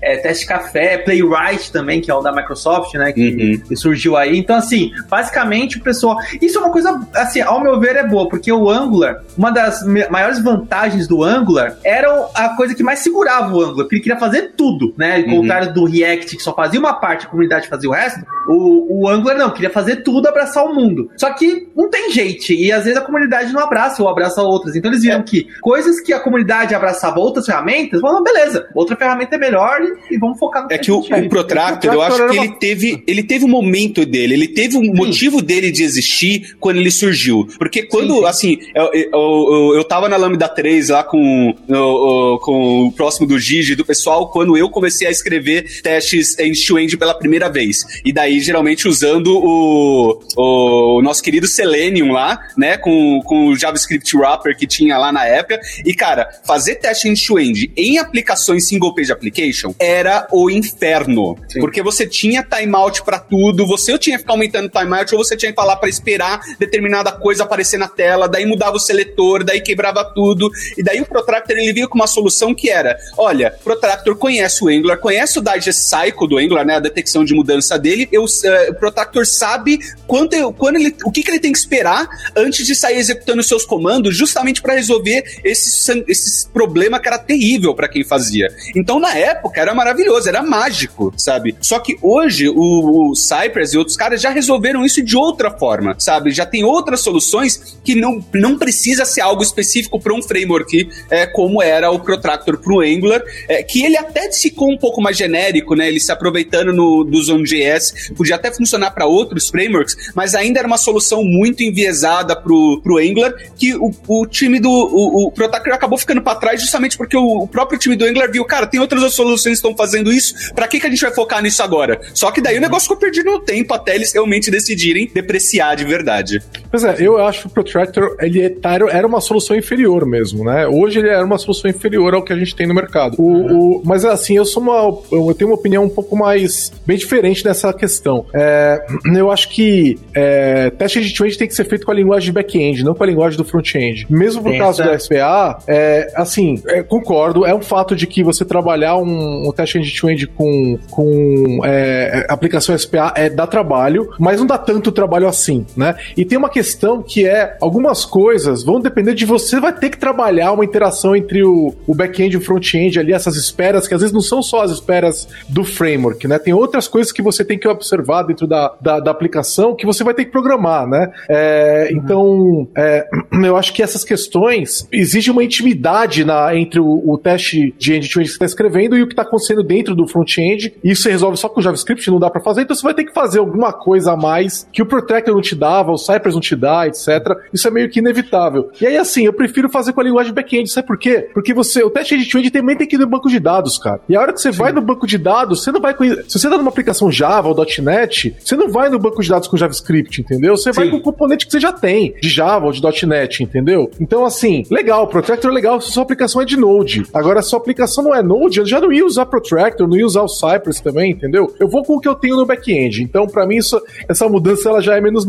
é, Teste Café, Playwright também, que é o da Microsoft, né? Que, uhum. surgiu aí. Então, assim, basicamente o pessoal. Isso é uma coisa, assim, ao meu ver, é boa, porque o Angular, uma das maiores vantagens do Angular era a coisa que mais segurava o Angular, porque ele queria fazer tudo, né? Ao uhum. contrário do React, que só fazia uma parte, a comunidade fazia o resto, o, o Angular não, queria fazer tudo, abraçar o mundo. Só que não tem jeito, e às vezes a comunidade não abraça ou abraça outras. Então eles viram é. que coisas que a comunidade abraçava outras ferramentas, falaram, beleza, outra ferramenta é melhor e vamos focar no É que o, o Protractor, eu acho que ele teve, ele teve um momento dele, ele teve um sim. motivo dele de existir quando ele surgiu. Porque quando, sim, sim. assim, eu, eu, eu, eu tava na Lambda 3 lá com, o, com o próximo do Gigi, do pessoal, quando eu comecei a escrever testes end-to-end pela primeira vez. E daí, geralmente, usando o, o nosso querido Selenium lá, né, com, com o JavaScript Wrapper que tinha lá na época. E, cara, fazer teste end-to-end em aplicações single page application era o inferno. Sim. Porque você tinha timeout para tudo, você tinha que ficar aumentando timeout, ou você tinha que falar para esperar determinada coisa aparecer na tela, daí mudava o seletor, daí quebrava tudo. E daí o Protractor ele veio com uma solução que era: olha, Protractor conhece o Angular, conhece o Digest Cycle do Angular, né? A detecção de mudança dele. Eu, uh, o Protractor sabe quando, quando ele, o que, que ele tem que esperar antes de sair executando seus comandos, justamente para resolver esse, esse problema que era terrível para quem fazia. Então, na época, era maravilhoso, era mágico, sabe? Só que hoje o, o Cypress e outros caras já resolveram isso de outra forma, sabe? Já tem outras soluções que não, não precisa ser algo específico para um framework, é, como era o Protractor para o Angular, é, que ele até ficou um pouco mais genérico, né? Ele se aproveitando no, do Zone.js, podia até funcionar para outros frameworks, mas ainda era uma solução muito enviesada pro, pro Angular, que o, o time do o, o Protractor acabou ficando para trás justamente porque o, o, próprio time do Angular viu, cara, tem outras soluções estão fazendo isso, para que, que a gente vai focar nisso agora? Só que daí o negócio ficou perdido no tempo até eles realmente decidirem depreciar de verdade. Pois é, eu acho que o Protractor ele é, tá, era uma solução inferior mesmo, né? Hoje ele era uma solução inferior ao que a gente tem no mercado. O, o, mas assim, eu sou uma. Eu tenho uma opinião um pouco mais. bem diferente dessa questão. É, eu acho que é, teste de end tem que ser feito com a linguagem de back-end, não com a linguagem do front-end. Mesmo por causa do SPA, é, assim, é, concordo, é um fato de que você trabalhar um, um teste de end com, com é, aplicação SPA é, dá trabalho, mas não dá tanto trabalho assim, né? E tem uma questão que é, algumas coisas vão depender de você, vai ter que trabalhar uma interação entre o, o back-end e o front-end ali, essas esperas, que às vezes não são só as esperas do framework, né? Tem outras coisas que você tem que observar dentro da, da, da aplicação que você vai ter que programar, né? É, uhum. Então, é, eu acho que essas questões exigem uma intimidade na, entre o, o teste de end-to-end que você está escrevendo e o que está acontecendo dentro do front-end. Isso você resolve só com JavaScript, não dá para fazer, então você vai ter que fazer alguma coisa a mais que o Protractor não te dava, o Cypress não te dá, etc. Isso é meio que inevitável. E aí, assim, eu prefiro fazer com a linguagem back-end, sabe por quê? Porque você, o teste end-to-end também tem que ir no banco de dados, cara. E a hora que você Sim. vai no banco de dados, você não vai com. Se você tá numa aplicação Java ou .NET, você não vai no banco de dados com JavaScript, entendeu? Você Sim. vai com o componente que você já tem, de Java ou de .NET, entendeu? Então, assim, legal, Protractor é legal se sua aplicação é de Node. Agora, se sua aplicação não é Node, eu já não ia usar Protractor, não ia usar o Cypress também, entendeu? Eu vou com o que eu tenho no back-end. Então, para mim, isso, essa mudança ela já é menos,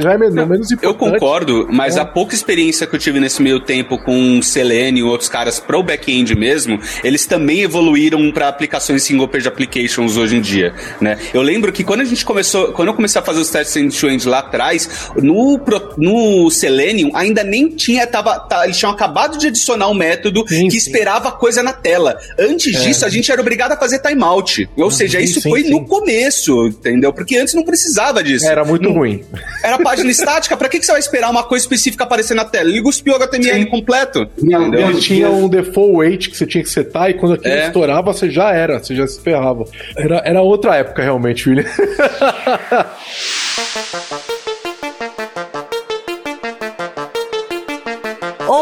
já é menos, não, menos importante. Eu concordo, mas é. a pouca experiência que eu tive nesse meio tempo com Selenium e outros caras pro back-end mesmo, eles também evoluíram para aplicações single page applications hoje em dia, né? Eu lembro que quando a gente começou, quando eu comecei a fazer os testes end-to-end lá atrás, no, no Selenium ainda nem tinha, tava, tá, eles tinham acabado de adicionar um método sim, que sim. esperava coisa na tela. Antes é. disso, a gente era obrigado a fazer timeout. Ou seja, sim, isso foi no começo, entendeu? Porque antes não precisava disso. Era muito não, ruim. Era página estática, pra que, que você vai esperar uma coisa específica aparecer na tela? Liga o HTML completo. Não, ele tinha um default weight que você tinha que setar e quando aquilo é. estourava, você já era, você já se ferrava. Era, era outra época, realmente, William.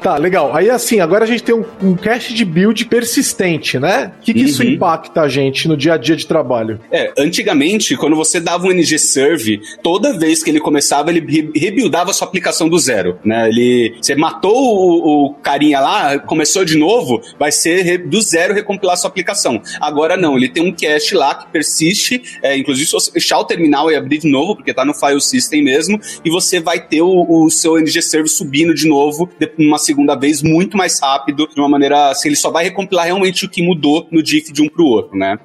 Tá, legal. Aí assim, agora a gente tem um, um cache de build persistente, né? O que, que isso Uhum. impacta a gente no dia a dia de trabalho? É, antigamente, quando você dava um NG Serve, toda vez que ele começava, ele re- rebuildava a sua aplicação do zero, né? Ele, você matou o, o carinha lá, começou de novo, vai ser do zero recompilar a sua aplicação. Agora não, ele tem um cache lá que persiste, é, inclusive se você fechar o terminal e abrir de novo, porque tá no file system mesmo, e você vai ter o, o seu NG Serve subindo de novo, de- uma segunda vez, muito mais rápido, de uma maneira, assim, ele só vai recompilar realmente o que mudou no diff de um pro outro, né?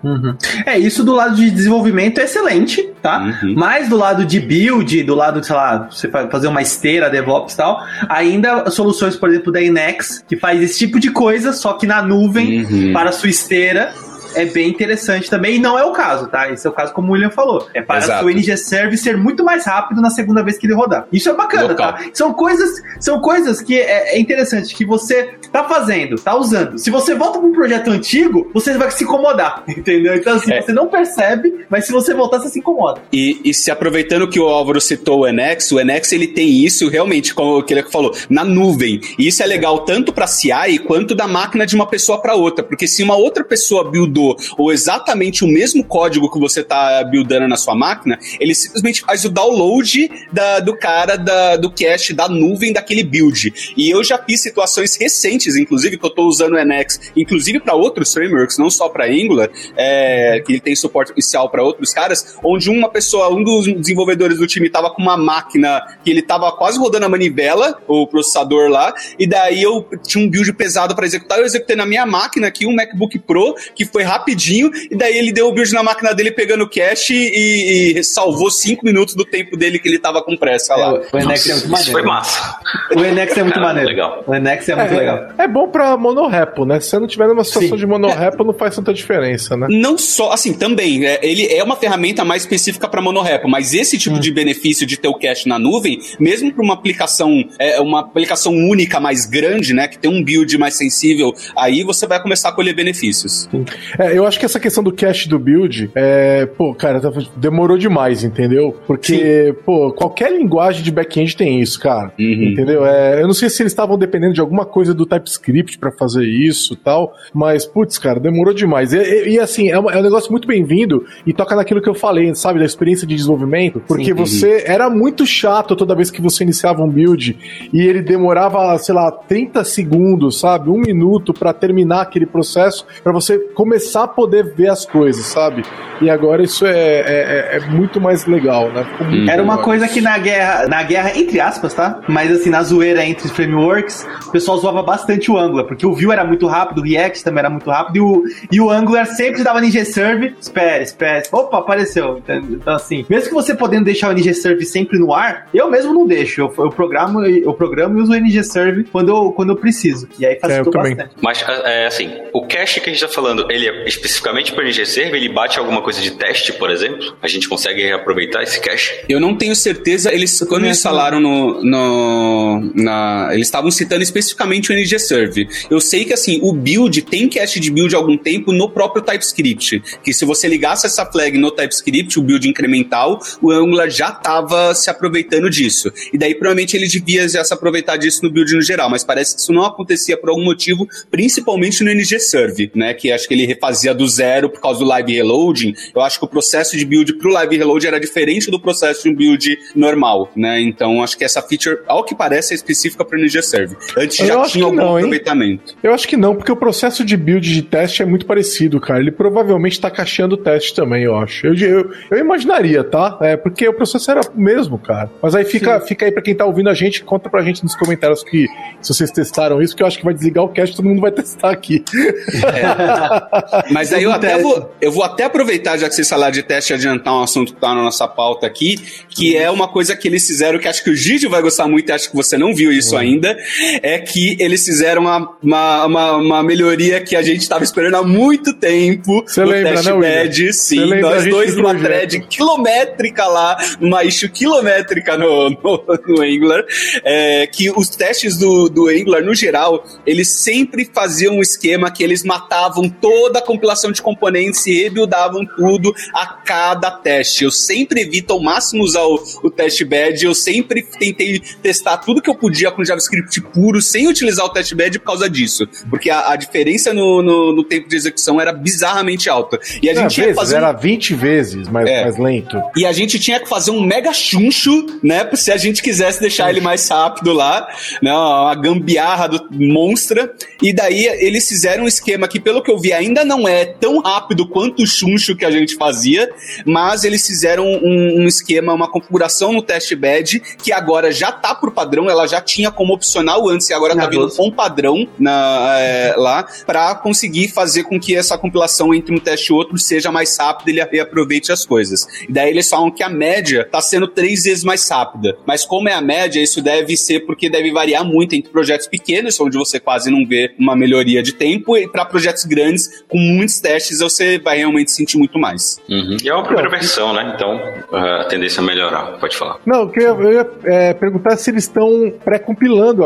É, isso do lado de desenvolvimento é excelente, tá? Uhum. Mas do lado de build, do lado, sei lá, você fa- fazer uma esteira, DevOps e tal, ainda soluções, por exemplo, da Inex, que faz esse tipo de coisa, só que na nuvem, Uhum. para a sua esteira, é bem interessante também, e não é o caso, tá? Esse é o caso como o William falou. É para Exato. o NG Serve ser muito mais rápido na segunda vez que ele rodar. Isso é bacana, Local. tá? São coisas, são coisas que é, é interessante, que você tá fazendo, tá usando. Se você volta para um projeto antigo, você vai se incomodar, entendeu? Então, assim, É. você não percebe, mas se você voltar, você se incomoda. E, e se aproveitando que o Álvaro citou o Enex, o Enex ele tem isso realmente, como o que ele falou, na nuvem. E isso é legal tanto para CI quanto da máquina de uma pessoa para outra, porque se uma outra pessoa buildou ou exatamente o mesmo código que você tá buildando na sua máquina, ele simplesmente faz o download da- do cara da- do cache da nuvem daquele build. E eu já fiz situações recentes, inclusive, que eu tô usando o Enex, inclusive para outros frameworks, não só para Angular, é, que ele tem suporte oficial para outros caras, onde uma pessoa, um dos desenvolvedores do time tava com uma máquina que ele tava quase rodando a manivela, o processador lá, e daí eu tinha um build pesado para executar, eu executei na minha máquina aqui um MacBook Pro, que foi rapidinho, e daí ele deu o build na máquina dele pegando cache e, e salvou cinco minutos do tempo dele que ele tava com pressa lá. o Enex é muito Isso maneiro. foi massa. O Enex é muito Cara, maneiro. legal. O Enex é muito legal. É bom pra monorepo, né? Se você não tiver numa situação Sim. de monorepo, não faz tanta diferença, né? Não só, assim, também, é, ele é uma ferramenta mais específica para monorepo, mas esse tipo de benefício de ter o cache na nuvem, mesmo para uma aplicação, é, uma aplicação única mais grande, né, que tem um build mais sensível, aí você vai começar a colher benefícios. É, eu acho que essa questão do cache do build, é, pô, cara, tá- demorou demais, entendeu? Porque, pô, qualquer linguagem de back-end tem isso, cara. Uhum. Entendeu? É, eu não sei se eles estavam dependendo de alguma coisa do TypeScript pra fazer isso e tal, mas, putz, cara, demorou demais. E, e- e, assim, é, uma- é um negócio muito bem-vindo e toca naquilo que eu falei, sabe, da experiência de desenvolvimento, porque Sim. você era muito chato toda vez que você iniciava um build e ele demorava, sei lá, 30 segundos, sabe, um minuto pra terminar aquele processo, pra você começar a poder ver as coisas, sabe? E agora isso é, é- é- é muito mais legal, né? Muito Era uma coisa que na guerra, na guerra, entre aspas, tá? Mas assim, na zoeira entre frameworks, o pessoal zoava bastante o Angular, porque o Vue era muito rápido, o React também era muito rápido, e o, e o Angular sempre dava NG-Serve, espere, espere, opa, apareceu. Então assim, mesmo que você podendo deixar o NG-Serve sempre no ar, eu mesmo não deixo, eu, eu programo eu programo e uso o NG-Serve quando eu, quando eu preciso, e aí facilitou É, eu também. bastante. Mas, é assim, o cache que a gente tá falando, ele é especificamente para NG Server, ele bate alguma coisa de teste, por exemplo? A gente consegue reaproveitar esse cache? Eu não tenho certeza, eles quando É, eles falaram no, no na, eles estavam citando especificamente o NG Serve. Eu sei que assim, o build tem cache de build há algum tempo no próprio TypeScript, que se você ligasse essa flag no TypeScript, o build incremental, o Angular já estava se aproveitando disso. E daí provavelmente ele devia já se aproveitar disso no build no geral, mas parece que isso não acontecia por algum motivo, principalmente no NG Serve, né, que acho que ele refazia do zero por causa do live reloading. Eu acho que o processo de build pro live reload era diferente do processo de um build normal, né? Então acho que essa feature, ao que parece, é específica para o NG Serve. Antes Eu já tinha algum não, hein? aproveitamento. Eu acho que não, porque o processo de build de teste é muito parecido, cara. Ele provavelmente tá cacheando o teste também, eu acho. Eu, eu, eu imaginaria, tá? É, porque o processo era o mesmo, cara. Mas aí fica, fica aí pra quem tá ouvindo a gente, conta pra gente nos comentários que se vocês testaram isso, que eu acho que vai desligar o cast, todo mundo vai testar aqui. Mas aí eu até vou, eu vou até aproveitar, já que vocês falaram de teste, adiantar um assunto que tá na nossa pauta aqui, que é uma coisa que eles fizeram que acho que o Gigi vai gostar muito, e acho que você não viu isso ainda, é que eles fizeram uma, uma, uma, uma melhoria que a gente tava esperando há muito tempo Você lembra, teste né, William? bed, sim. Nós dois numa thread quilométrica lá, uma issue quilométrica no, no, no Angular, é, que os testes do, do Angular, no geral, eles sempre faziam um esquema que eles matavam toda a compilação de componentes e rebuildavam tudo a cada teste. Eu sempre evito ao máximo usar o, o test bed, eu sempre tentei testar tudo que eu podia com JavaScript puro, sem utilizar o test bed por causa disso. Porque a, a diferença no, no, no, tempo de execução era bizarramente alta. E a gente vezes, fazer era 20 vezes mais, é. mais lento. E a gente tinha que fazer um mega chuncho, né? Se a gente quisesse deixar ele mais rápido lá, né? Uma gambiarra do monstra. E daí eles fizeram um esquema que, pelo que eu vi, ainda não é tão rápido quanto o chuncho que a gente fazia, mas eles fizeram um, um esquema, uma configuração no test bed que agora já tá por padrão, ela já tinha como opcional antes e agora tá vindo com padrão na, é, lá para conseguir fazer com que essa compilação entre um teste e outro seja mais rápida e ele aproveite as coisas. E daí eles falam que a média tá sendo três vezes mais rápida. Mas como é a média, isso deve ser porque deve variar muito entre projetos pequenos, onde você quase não vê uma melhoria de tempo, e para projetos grandes, com muitos testes, você vai realmente sentir muito mais. Uhum. E é uma primeira versão, né? Então a tendência é melhorar. Pode falar. Não, eu ia, eu ia é, perguntar se eles estão pré-compilando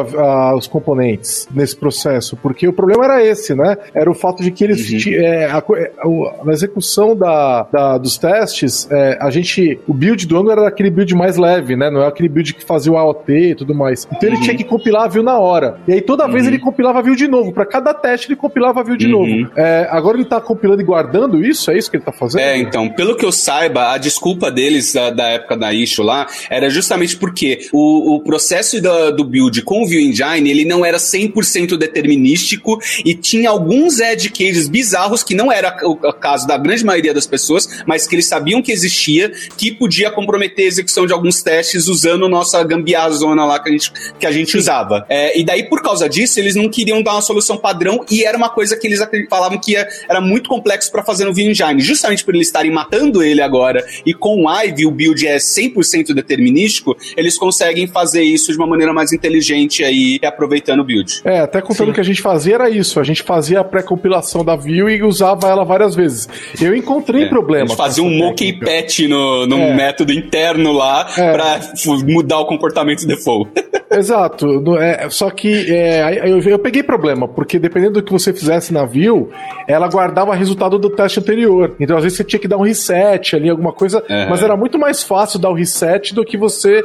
os componentes nesse processo, porque o problema era esse, né? Era o fato de que eles. Uhum. É, a, a, na execução da, da dos testes, é, a gente. O build do Angular era aquele build mais leve, né? Não é aquele build que fazia o AOT e tudo mais. Então uhum. ele tinha que compilar a view na hora. E aí toda vez uhum. ele compilava a view de novo. Para cada teste ele compilava a view de uhum. novo. É, agora ele tá compilando e guardando isso? É isso que ele tá fazendo? É, então, pelo que eu saiba, a desculpa deles da, da época da issue lá era justamente porque o, o processo do, do build com o View Engine ele não era 100% determinístico e tinha alguns edge cases bizarros que não era o, o caso da grande maioria das pessoas, mas que eles sabiam que existia, que podia comprometer a execução de alguns testes usando nossa gambiarra lá que a gente, que a gente usava. É, e daí, por causa disso, eles não queriam dar uma solução padrão e era uma coisa que eles falavam que ia, era muito complexo para fazer no View Engine, justamente por eles estarem matando ele agora e com o Ivy o build é 100% determinístico, eles conseguem fazer isso de uma maneira mais inteligente aí, aproveitando o build. É, até contando que a gente fazia era isso, a gente fazia a pré-compilação da view e usava ela várias vezes. Eu encontrei é, problema. A gente fazia um monkey patch no, no é. método interno lá é. pra mudar o comportamento default. Exato. É, só que é, eu, eu, peguei problema, porque dependendo do que você fizesse na view, ela guardava o resultado do teste anterior. Então, às vezes, você tinha que dar um reset ali, alguma coisa, uhum. mas era muito mais fácil dar o reset do que você.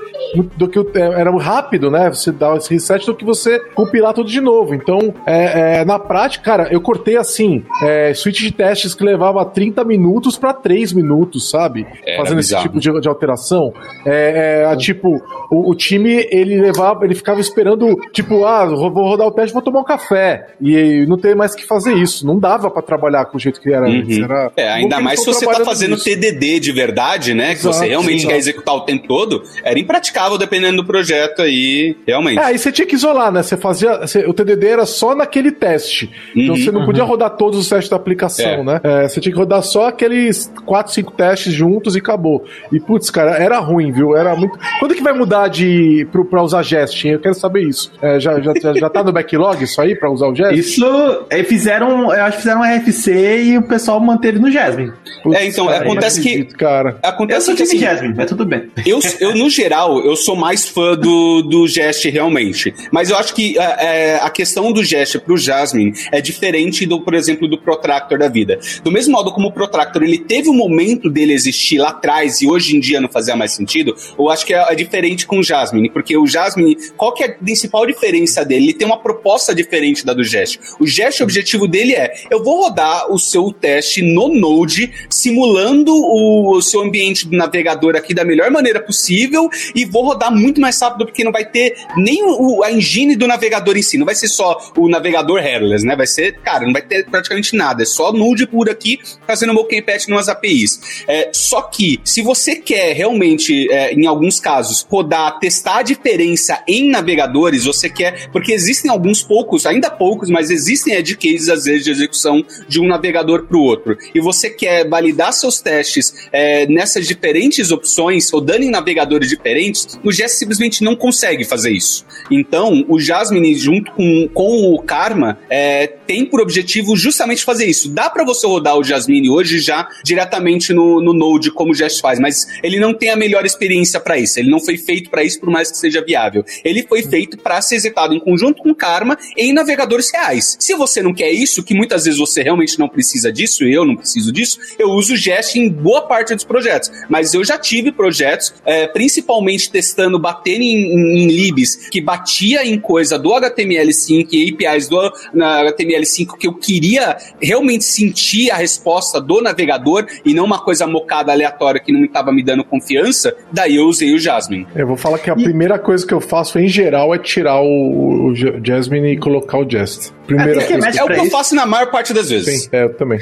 do que é, Era rápido, né? Você dar esse reset do que você compilar tudo de novo. Então, é, é, na prática, cara, eu cortei assim, é, switch de testes que levava 30 minutos para 3 minutos, sabe? Era Fazendo bizarro. esse tipo de, de alteração. É, é, tipo, o, o time, ele levava ele ficava esperando, tipo, ah, vou rodar o teste, vou tomar um café. E não tem mais que fazer isso. Não dava para trabalhar com o jeito que era uhum. antes. Era, é, ainda mais se você tá fazendo nisso. TDD de verdade, né? Exato, que você realmente exato. quer executar o tempo todo. Era impraticável dependendo do projeto aí, realmente. É, aí você tinha que isolar, né? Você fazia. Você, o TDD era só naquele teste. Então uhum, você não uhum. podia rodar todos os testes da aplicação, é. né? É, você tinha que rodar só aqueles 4, 5 testes juntos e acabou. E putz, cara, era ruim, viu? Era muito. Quando que vai mudar de pro, pra usar Jest? Eu quero saber isso. É, já, já, já tá no backlog isso aí pra usar o Jest? Isso, é, fizeram, eu acho que fizeram um RFC e o pessoal manteve no Jasmine. Putz, é, então, cara, acontece que. Cara. Acontece eu sou time assim, Jasmine, mas tudo bem. Eu, eu, no geral, eu sou mais fã do, do Jest realmente. Mas eu acho que é, a questão do Jest pro Jasmine é diferente do, por exemplo, do Protractor da vida. Do mesmo modo como o Protractor ele teve um momento dele existir lá atrás e hoje em dia não fazia mais sentido, eu acho que é, é diferente com o Jasmine, porque o Jasmine, qual que é a principal diferença dele? Ele tem uma proposta diferente da do Jest. O Jest, o objetivo dele é: eu vou rodar o seu teste no Node, simulando o, o seu ambiente do navegador aqui da melhor maneira possível e vou rodar muito mais rápido porque não vai ter nem o, a engine do navegador em si, não vai ser só o navegador headless, né? Vai ser, cara, não vai ter praticamente nada, é só Node por aqui fazendo mock patch nas APIs. É, só que se você quer realmente, é, em alguns casos, rodar, testar a diferença em navegadores, você quer. Porque existem alguns poucos, ainda poucos, mas existem edge cases, às vezes, de execução de um navegador para o outro. E você quer validar seus testes é, nessas diferentes opções, rodando em navegadores diferentes, o Jest simplesmente não consegue fazer isso. Então, o Jasmine, junto com, com o Karma, é, tem por objetivo justamente fazer isso. Dá para você rodar o Jasmine hoje já diretamente no, no Node como o Jest faz, mas ele não tem a melhor experiência para isso. Ele não foi feito para isso, por mais que seja viável. Ele foi feito para ser executado em conjunto com Karma em navegadores reais. Se você não quer isso, que muitas vezes você realmente não precisa disso, eu não preciso disso, eu uso o Jest em boa parte dos projetos. Mas eu já tive projetos, é, principalmente testando, batendo em, em, em libs, que batia em coisa do HTML5 e APIs do HTML5 que eu queria realmente sentir a resposta do navegador e não uma coisa mocada aleatória que não estava me dando confiança, daí eu usei o Jasmine. Eu vou falar que a e... primeira coisa que eu faço em geral é tirar o, o Jasmine e colocar o Jest. Primeira é, coisa. É o que eu faço na maior parte das vezes. Sim, é, eu também.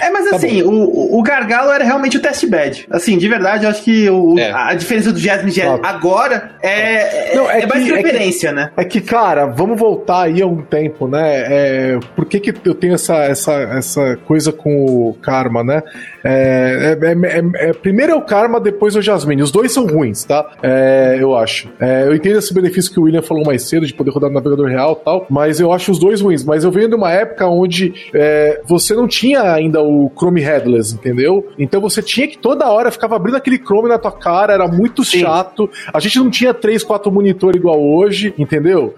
É, mas tá assim, o, o gargalo era realmente o test bed. Assim, de verdade, eu acho que o, é. a diferença do Jasmine Jasmine agora é, Não, é, é mais que, preferência, é que, né? É que, cara, vamos voltar aí a um tempo, né? É, por que, que eu tenho essa, essa, essa coisa com o Karma, né? É, é, é, é, primeiro é o Karma, depois é o Jasmine. Os dois são ruins, tá? eu acho. eu entendo esse benefício que o William falou mais cedo, de poder rodar no navegador real e tal, mas eu acho os dois ruins. Mas eu venho de uma época onde você não tinha ainda o Chrome Headless, entendeu? Então você tinha que toda hora ficava abrindo aquele Chrome na tua cara, era muito Sim. chato. A gente não tinha três, quatro monitor igual hoje, entendeu?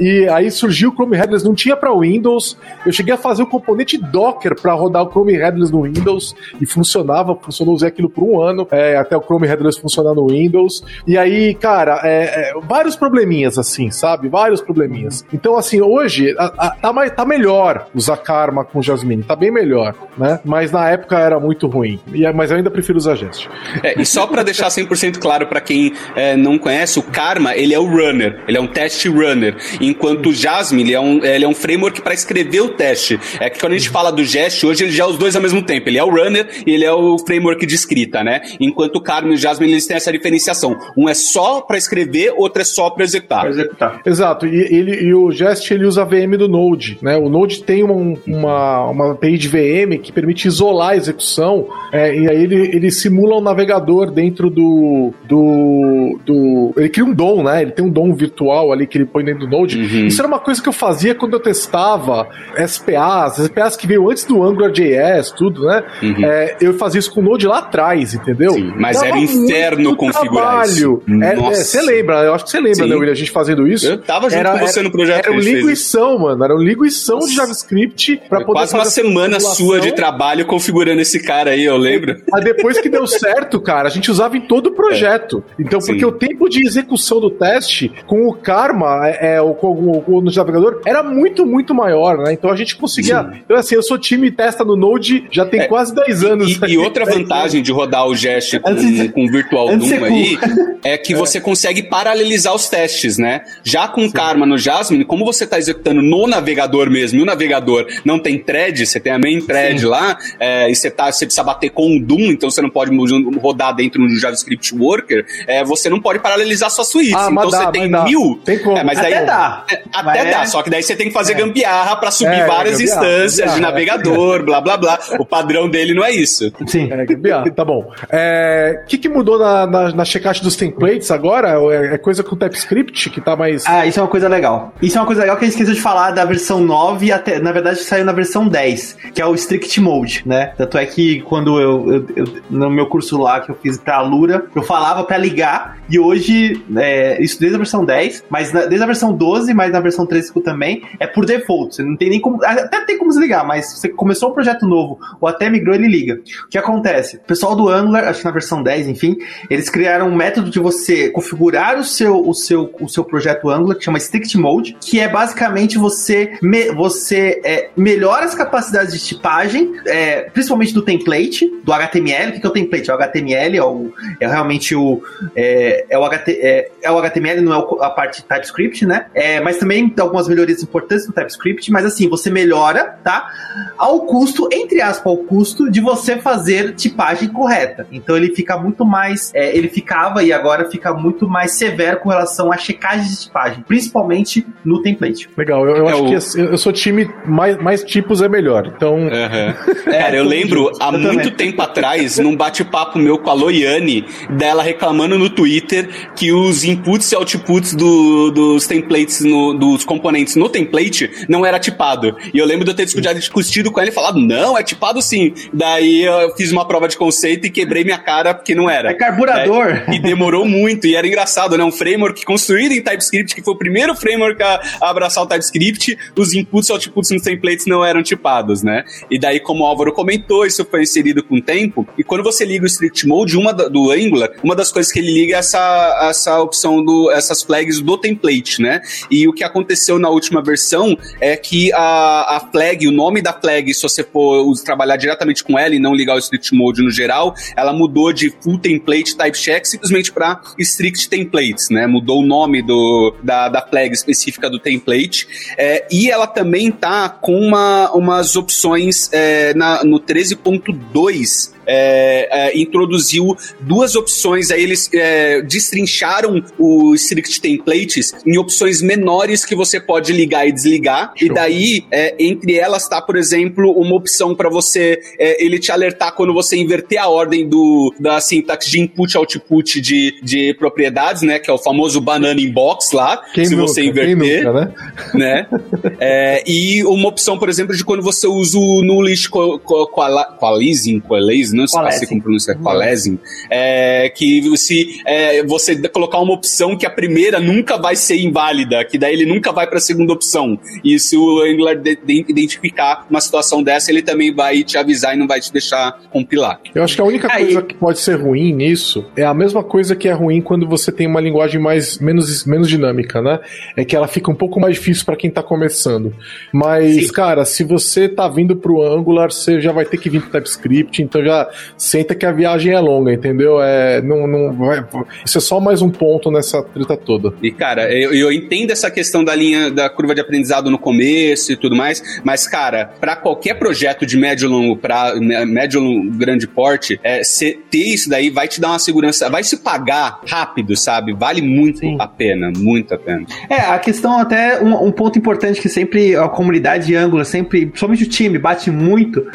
e aí surgiu o Chrome Headless, não tinha para Windows. Eu cheguei a fazer o componente Docker para rodar o Chrome Headless no Windows e funcionava, funcionou, usei aquilo por um ano, é, até o Chrome Headless funcionar no Windows. E aí, cara, é, é, vários probleminhas, assim, sabe? Vários probleminhas. Então, assim, hoje a, a, tá, mais, tá melhor usar Karma com Jasmine, tá bem melhor, né? Mas na época era muito ruim. E, mas eu ainda prefiro usar Jest. É, e só para deixar 100% claro para quem é, não conhece, o Karma, ele é o runner, ele é um test runner, enquanto o Jasmine, ele é um, ele é um framework para escrever o teste. É que quando a gente fala do Jest, hoje ele já é os dois ao mesmo tempo. Ele é o runner e ele é o framework de escrita, né? Enquanto o Carmen e o Jasmine eles têm essa diferenciação. Um é só para escrever, outro é só para executar. Pra executar. Exato. E, ele, e o Jest ele usa a VM do Node, né? O Node tem uma, uma, uma API de VM que permite isolar a execução é, e aí ele, ele simula um navegador dentro do, do, do. Ele cria um DOM, né? Ele tem um DOM virtual ali que ele põe dentro do Node. Uhum. Isso era uma coisa que eu fazia quando eu testava SPAs, SPAs que veio antes do AngularJS, tudo, né? Uhum. É, eu fazia isso com o Node lá atrás, entendeu? Sim, mas Dava era inferno configurar trabalho. É, você é, lembra, eu acho que você lembra, Sim. né, William, a gente fazendo isso? Eu tava junto era, com você no projeto. Era um linguição, mano, era um linguição de JavaScript pra poder Quase uma semana sua de trabalho configurando esse cara aí, eu lembro. Mas depois que deu certo, cara, a gente usava em todo o projeto. É. Então, porque Sim. o tempo de execução do teste com o Karma, é, é ou com, o, com o navegador, era muito, muito maior, né? Então a gente conseguia. Sim. Então, assim, eu sou time testa no Node já tem é, quase 10 anos. E, e outra vantagem de rodar o Jest com, com o Virtual Doom aí é que é. você consegue paralelizar os testes, né? Já com Sim. Karma no Jasmine, como você está executando no navegador mesmo, e o navegador não tem thread, você tem a main thread Sim. lá, é, e você, tá, você precisa bater com o Doom, então você não pode rodar dentro do JavaScript Worker, é, você não pode paralelizar sua suíte. Ah, então você tem mil. Tem como. É, mas até daí, dá. É, até dá, só que daí você tem que fazer gambiarra para subir várias instâncias de navegador, blá blá blá. O padrão dele não é isso. Sim. É, tá bom. O é, que, que mudou na, na, na checagem dos templates agora? É, é, coisa com TypeScript que tá mais. Ah, isso é uma coisa legal. Isso é uma coisa legal que a gente esqueceu de falar da versão 9 até. Na verdade, saiu na versão 10, que é o Strict Mode, né? Tanto é que quando eu, eu, eu no meu curso lá que eu fiz pra Lura, eu falava pra ligar, e hoje, é, isso desde a versão 10, mas na, desde a versão 12, mas na versão 13 também, é por default. Você não tem nem como. Até tem como desligar, mas você começou um projeto novo ou até migrou, ele liga. O que acontece? O pessoal do Angular, acho que na versão 10, enfim, eles criaram um método de você configurar o seu, o seu, o seu projeto Angular, que chama Strict Mode, que é basicamente você, me, você é, melhora as capacidades de tipagem, é, principalmente do template, do HTML. O que é o template? É o HTML, é, o, é realmente o. É, é o, HT, é, é, o HTML, não é a parte TypeScript, né? É, mas também tem algumas melhorias importantes no TypeScript, mas assim, você melhora, tá? Ao custo, entre aspas, ao custo de você fazer tipagem correta. Então ele fica muito mais. É, ele ficava e agora fica muito mais severo com relação à checagem de tipagem, principalmente no template. Legal, eu, eu é acho o... que eu sou time mais, mais tipos é melhor. Então. Uhum. É, Cara, eu lembro há eu muito também. tempo atrás, num bate-papo meu com a Loiane, dela reclamando no Twitter que os inputs e outputs do, dos templates, no, dos componentes no template não era tipado. E eu lembro de eu ter discutido, com ela e falado, não, é tipado sim. Daí eu fiz uma prova de conceito e quebrei minha cara porque não era. É carburador. É, e demorou muito. E era engraçado, né? Um framework construído em TypeScript, que foi o primeiro framework a, a abraçar o TypeScript, os inputs e outputs nos templates não eram tipados, né? E daí, como o Álvaro comentou, isso foi inserido com o tempo. E quando você liga o strict mode, uma do Angular, uma das coisas que ele liga é essa, essa opção do essas flags do template, né? E o que aconteceu na última versão é que a, a flag, o nome da flag, se você for trabalhar diretamente com ela e não ligar o strict mode no geral, ela mudou de full template type check simplesmente para strict templates, né? Mudou o nome do, da, da flag específica do template. É, e ela também tá com uma, umas opções é, na, no 13.2 é, é, introduziu duas opções, aí eles é, destrincharam o Strict Templates em opções menores que você pode ligar e desligar, Show. e daí, é, entre elas está, por exemplo, uma opção para você, é, ele te alertar quando você inverter a ordem do, da sintaxe de input output de, de propriedades, né, que é o famoso banana inbox lá, quem se nunca, você inverter, nunca, né? né? É, e uma opção, por exemplo, de quando você usa o nullish coalizing, coalizing, não sei se como pronunciar, Qualesing, é, que se é, você colocar uma opção que a primeira nunca vai ser inválida, que daí ele nunca vai para a segunda opção. E se o Angular de, de, identificar uma situação dessa, ele também vai te avisar e não vai te deixar compilar. Eu acho que a única Aí... coisa que pode ser ruim nisso é a mesma coisa que é ruim quando você tem uma linguagem mais menos, menos dinâmica, né? É que ela fica um pouco mais difícil para quem tá começando. Mas, Sim. cara, se você tá vindo pro Angular, você já vai ter que vir pro TypeScript, então já senta que a viagem é longa, entendeu? É, não, não vai, isso é só mais um ponto nessa treta toda. E, cara, eu, eu entendo essa questão da linha da curva de aprendizado no começo e tudo mais, mas, cara, para qualquer projeto de médio longo para médio grande porte, é, ter isso daí vai te dar uma segurança, vai se pagar rápido, sabe? Vale muito Sim. a pena, muito a pena. É, a questão até, um, um ponto importante que sempre a comunidade de Angular, sempre, principalmente o time, bate muito,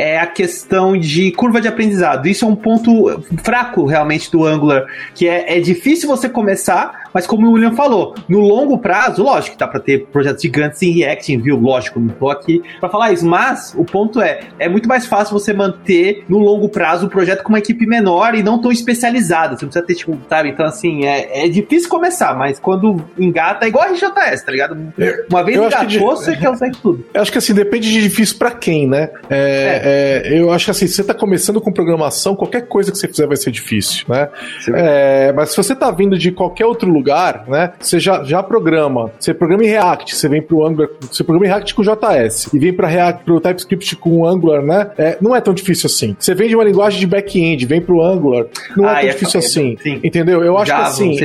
é a questão de curva de aprendizado. Isso é um ponto fraco realmente do Angular, que é, é difícil você começar, mas como o William falou, no longo prazo, lógico que dá para ter projetos gigantes em React, viu? Lógico, não tô aqui para falar isso, mas o ponto é, é muito mais fácil você manter no longo prazo o projeto com uma equipe menor e não tão especializada. Você precisa ter, tipo, sabe? Então, assim, é, é difícil começar, mas quando engata, é igual a RJS, tá ligado? Uma vez engatou, de, você quer usar tudo. Eu acho que assim, depende de difícil para quem, né? É, é. eu acho que assim, se você tá começando com programação, qualquer coisa que você fizer vai ser difícil, né? É, mas se você tá vindo de qualquer outro lugar, lugar, né? Você já, já programa. Você programa em React, você vem pro Angular, você programa em React com JS e vem para React pro TypeScript com Angular, né? É, não é tão difícil assim. Você vem de uma linguagem de back-end, vem pro Angular, não é ah, é tão é difícil assim. Sim. Entendeu? Eu acho que assim,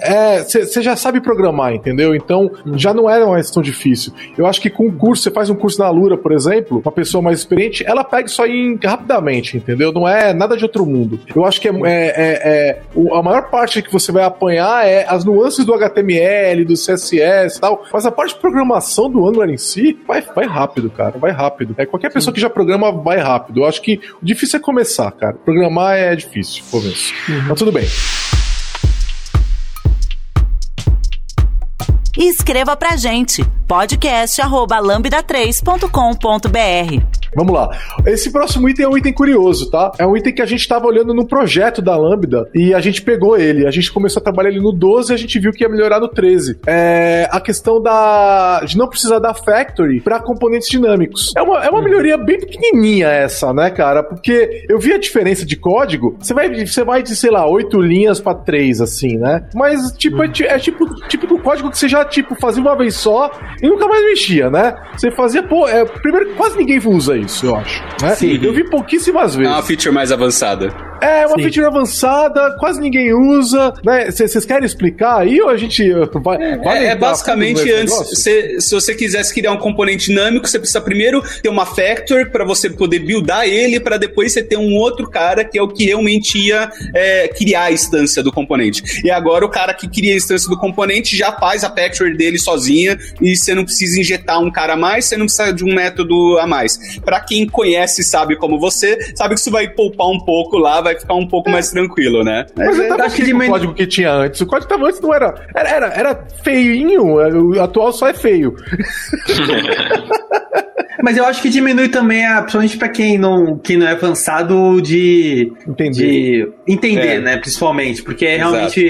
é, você já sabe programar, entendeu? Então, hum. já não é mais tão difícil. Eu acho que com o curso, você faz um curso na Lura, por exemplo, uma pessoa mais experiente, ela pega isso aí rapidamente, entendeu? Não é nada de outro mundo. Eu acho que é, é, é, é a maior parte que você vai apanhar é as nuances do HTML, do CSS e tal, mas a parte de programação do Angular em si vai, vai rápido, cara, vai rápido. É, qualquer pessoa que já programa vai rápido. Eu acho que o difícil é começar, cara. Programar é difícil, começo. Uhum. Mas tudo bem. E escreva pra gente podcast@lambda3.com.br. Vamos lá. Esse próximo item é um item curioso, tá? É um item que a gente estava olhando no projeto da Lambda e a gente pegou ele. A gente começou a trabalhar ele no 12 e a gente viu que ia melhorar no 13. É a questão da de não precisar da factory para componentes dinâmicos. É uma, é uma melhoria bem pequenininha essa, né, cara? Porque eu vi a diferença de código. Você vai, você vai de, sei lá, 8 linhas para 3, assim, né? Mas, tipo, é, é tipo, tipo do código que você já, tipo, fazia uma vez só e nunca mais mexia, né? Você fazia, pô, é, primeiro quase ninguém usa isso, eu acho. Né? Sim. Eu vi pouquíssimas vezes. É uma feature mais avançada. É, uma Sim. feature avançada, quase ninguém usa, né? Vocês querem explicar aí ou a gente vai... vai é, é basicamente antes, se, se você quisesse criar um componente dinâmico, você precisa primeiro ter uma factor para você poder buildar ele, para depois você ter um outro cara que é o que realmente ia é, criar a instância do componente. E agora o cara que cria a instância do componente já faz a factor dele sozinha e você não precisa injetar um cara a mais, você não precisa de um método a mais. Para quem conhece sabe como você, sabe que isso vai poupar um pouco lá, vai ficar um pouco mais tranquilo, né? Mas é, eu tava que o código que tinha antes. O código que tava antes não era. Era, era, era feinho, o atual só é feio. Mas eu acho que diminui também, a, principalmente para quem não, quem não é avançado, de entender, de entender é. né? Principalmente, porque é realmente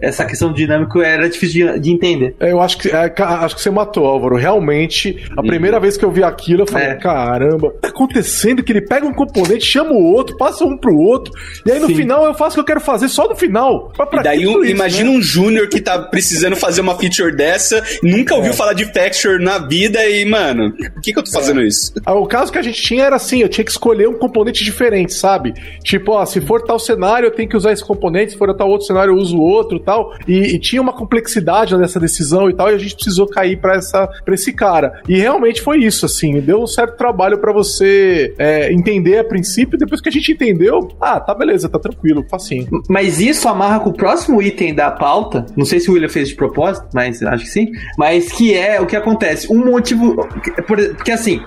essa questão dinâmica era difícil de, de entender. É, eu acho que, é, acho que você matou, Álvaro. Realmente, a uhum. primeira vez que eu vi aquilo, eu falei, é. caramba, tá acontecendo que ele pega um componente, chama o outro, passa um pro outro, e aí no Sim. final eu faço o que eu quero fazer só no final. Pra, pra e daí um, isso, imagina né? um júnior que tá precisando fazer uma feature dessa, nunca ouviu é. falar de texture na vida e, mano, por que, que eu tô fazendo isso? Ah, o caso que a gente tinha era assim, eu tinha que escolher um componente diferente, sabe? Tipo, ó, se for tal cenário, eu tenho que usar esse componente, se for tal outro cenário, eu uso outro tal. E, e tinha uma complexidade nessa decisão e tal, e a gente precisou cair para essa pra esse cara. E realmente foi isso, assim, deu um certo trabalho para você é, entender a princípio, depois que a gente entendeu, ah, tá beleza, tá tranquilo, facinho. Mas isso amarra com o próximo item da pauta, não sei se o William fez de propósito, mas acho que sim, mas que é o que acontece, um motivo, porque assim,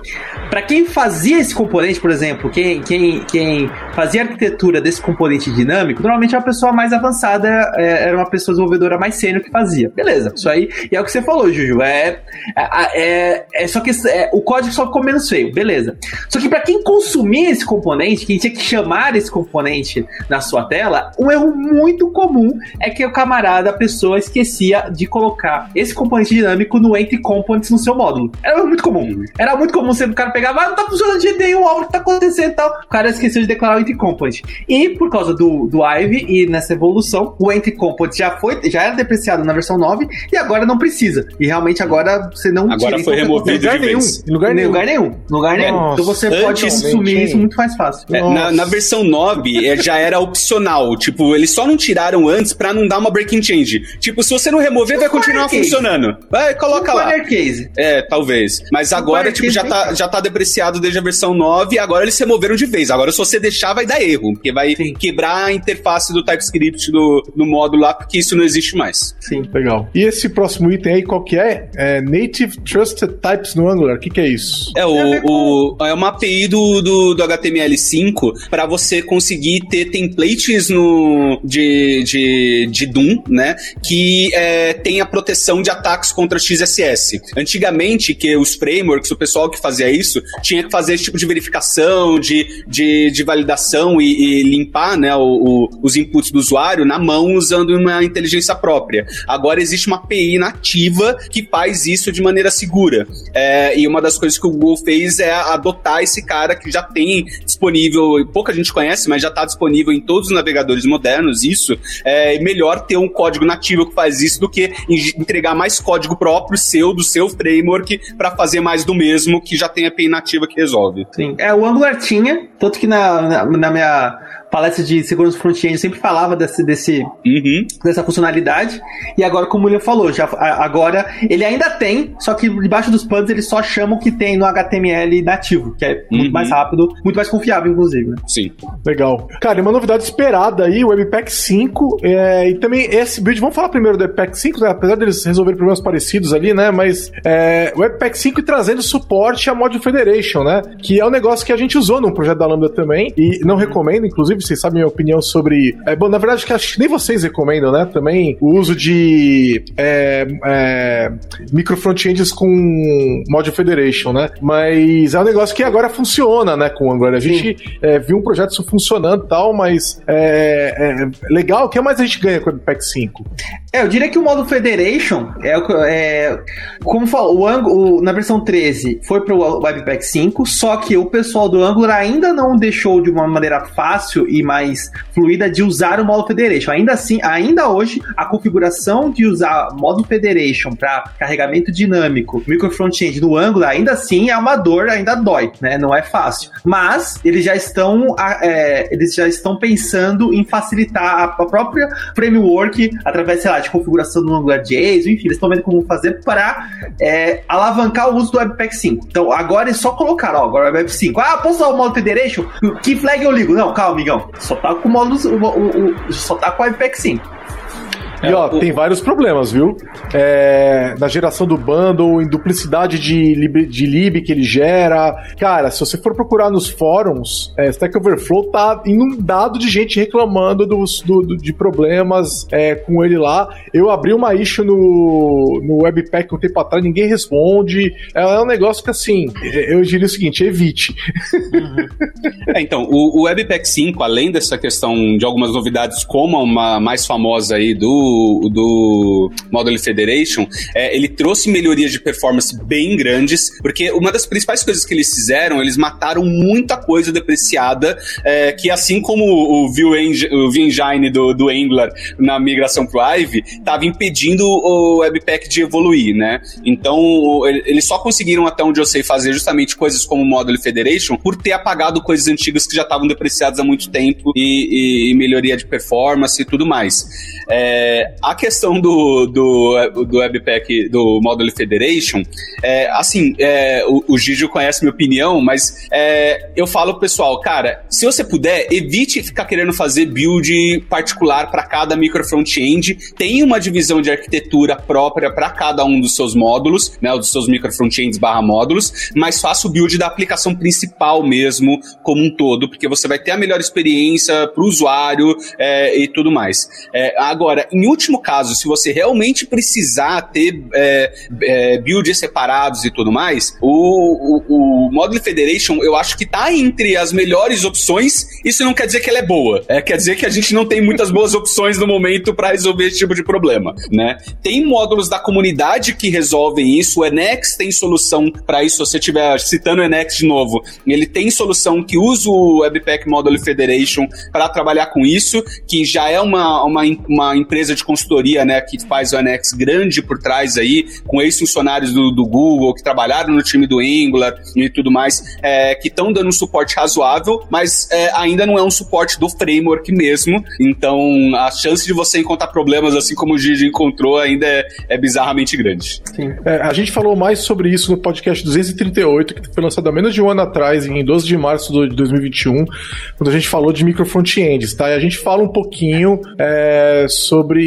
para quem fazia esse componente, por exemplo, quem, quem, quem fazia a arquitetura desse componente dinâmico, normalmente é uma pessoa mais avançada, é, era uma pessoa desenvolvedora mais sênior que fazia. Beleza, isso aí e é o que você falou, Juju. É, é, é, é só que é, o código só ficou menos feio, beleza. Só que para quem consumia esse componente, quem tinha que chamar esse componente na sua tela, um erro muito comum é que o camarada, a pessoa, esquecia de colocar esse componente dinâmico no Entry Components no seu módulo. Era muito comum. Era muito comum você, o cara pegava, ah, não tá funcionando de jeito nenhum, o que tá acontecendo e tal. O cara esqueceu de declarar o Entry Component. E por causa do, do Ivy e nessa evolução, o Entry Component já foi, já era depreciado na versão 9 e agora não precisa. E realmente agora você não Agora foi removido lugar nenhum. Em lugar nenhum. Lugar nenhum. Lugar nenhum. Então você Antes, pode assumir isso muito mais fácil. É, na, na, versão 9 é, já era opcional. Tipo, eles só não tiraram antes pra não dar uma breaking change. Tipo, se você não remover, vai continuar funcionando. Vai, coloca lá. Case. É, talvez. Mas agora, tipo, já tá, já tá depreciado desde a versão 9 e agora eles removeram de vez. Agora, se você deixar, vai dar erro. Porque vai Sim. quebrar a interface do TypeScript do, no módulo lá, porque isso não existe mais. Sim. Legal. E esse próximo item aí, qual que é? é Native Trusted Types no Angular. O que, que é isso? É, o, o, é uma API do, do, do HTML5 para você conseguir ter templates no, de, de, de Doom, né? Que é, tem a proteção de ataques contra XSS. Antigamente, que os frameworks, o pessoal que fazia isso, tinha que fazer esse tipo de verificação, de, de, de validação e, e limpar né, o, o, os inputs do usuário na mão usando uma inteligência própria. Agora existe uma API nativa que faz isso de maneira segura. É, e uma das coisas que o Google fez é adotar esse cara que já tem disponível, pouca gente conhece, mas já está disponível em todos os navegadores modernos. Isso é melhor ter um código nativo que faz isso do que entregar mais código próprio seu, do seu framework, para fazer mais do mesmo que já tem a API nativa que resolve. Sim. É, o Angular tinha, tanto que na, na, na minha palestra de segurança front-end sempre falava desse, desse uhum. dessa funcionalidade. E agora, como o William falou, já, agora ele ainda tem, só que debaixo dos panos ele só chama o que tem no HTML nativo, que é muito uhum. mais rápido, muito mais confiável, inclusive. Né? Sim. Legal. Cara, uma novidade esperada aí, o Webpack 5, é, e também esse build, vamos falar primeiro do Webpack 5, né? apesar deles resolverem problemas parecidos ali, né? Mas é, o Webpack 5 trazendo suporte a Module Federation, né? Que é um negócio que a gente usou num projeto da Lambda também, e não recomendo, inclusive, vocês sabem minha opinião sobre. É, bom, na verdade, que acho que nem vocês recomendam, né? Também o uso de é, é, micro front-ends com Module Federation, né? Mas é um negócio que agora funciona, né? Com o Angular. A gente é, viu um projeto isso funcionando e tal, mas é, é, legal. O que mais a gente ganha com o Pack 5? É, eu diria que o modo Federation é, é como falou, o, na versão 13 foi para o Webpack 5, só que o pessoal do Angular ainda não deixou de uma maneira fácil e mais fluida de usar o módulo Federation. Ainda assim, ainda hoje, a configuração de usar módulo Federation para carregamento dinâmico, micro front-end no Angular, ainda assim é uma dor, ainda dói, né? Não é fácil. Mas eles já estão, é, eles já estão pensando em facilitar a, própria framework através, sei lá, de configuração do AngularJS, enfim, eles estão vendo como fazer para é, alavancar o uso do Webpack 5. Então agora é só colocar, ó, agora é Web 5. Ah, posso usar o módulo Federation? Que flag eu ligo? Não, calma, amigão. Só tá com o módulo, o, o, o, só tá com o Webpack 5. E ó, tem vários problemas, viu? É, na geração do bundle, em duplicidade de lib, de lib que ele gera. Cara, se você for procurar nos fóruns, é, Stack Overflow tá inundado de gente reclamando dos, do, do, de problemas é, com ele lá. Eu abri uma issue no, no Webpack um tempo atrás, ninguém responde. É, é um negócio que, assim, eu diria o seguinte: evite. Uhum. É, então, o, o Webpack 5, além dessa questão de algumas novidades, como uma mais famosa aí do do, Model Federation, é, ele trouxe melhorias de performance bem grandes, porque uma das principais coisas que eles fizeram, eles mataram muita coisa depreciada, é, que assim como o Vue Engine do, do Angular na migração pro Ive, estava impedindo o Webpack de evoluir, né? Então, eles só conseguiram, até onde eu sei, fazer justamente coisas como o Model Federation por ter apagado coisas antigas que já estavam depreciadas há muito tempo e, e, e melhoria de performance e tudo mais. É, a questão do, do, do Webpack, do Model Federation, é, assim, é, o, o Gigi conhece minha opinião, mas é, eu falo pessoal, cara, se você puder, evite ficar querendo fazer build particular para cada micro front-end. Tem uma divisão de arquitetura própria para cada um dos seus módulos, né, dos seus micro front-ends barra módulos, mas faça o build da aplicação principal mesmo, como um todo, porque você vai ter a melhor experiência para o usuário é, e tudo mais. É, agora, em último caso, se você realmente precisar ter é, é, builds separados e tudo mais, o, o, o Model Federation eu acho que tá entre as melhores opções. Isso não quer dizer que ela é boa. É, quer dizer que a gente não tem muitas boas opções no momento para resolver esse tipo de problema, né? Tem módulos da comunidade que resolvem isso. O Enex tem solução para isso. Se você estiver citando o Enex de novo, ele tem solução que usa o Webpack Model Federation para trabalhar com isso, que já é uma, uma, uma empresa de consultoria, né, que faz o Annex grande por trás aí, com ex-funcionários do, do, Google, que trabalharam no time do Angular e tudo mais, é, que estão dando um suporte razoável, mas é, ainda não é um suporte do framework mesmo, então a chance de você encontrar problemas assim como o Gigi encontrou ainda é, é bizarramente grande. É, a gente falou mais sobre isso no podcast 238, que foi lançado há menos de um ano atrás, em 12 de março de 2021, quando a gente falou de micro front-ends, tá? E a gente fala um pouquinho é,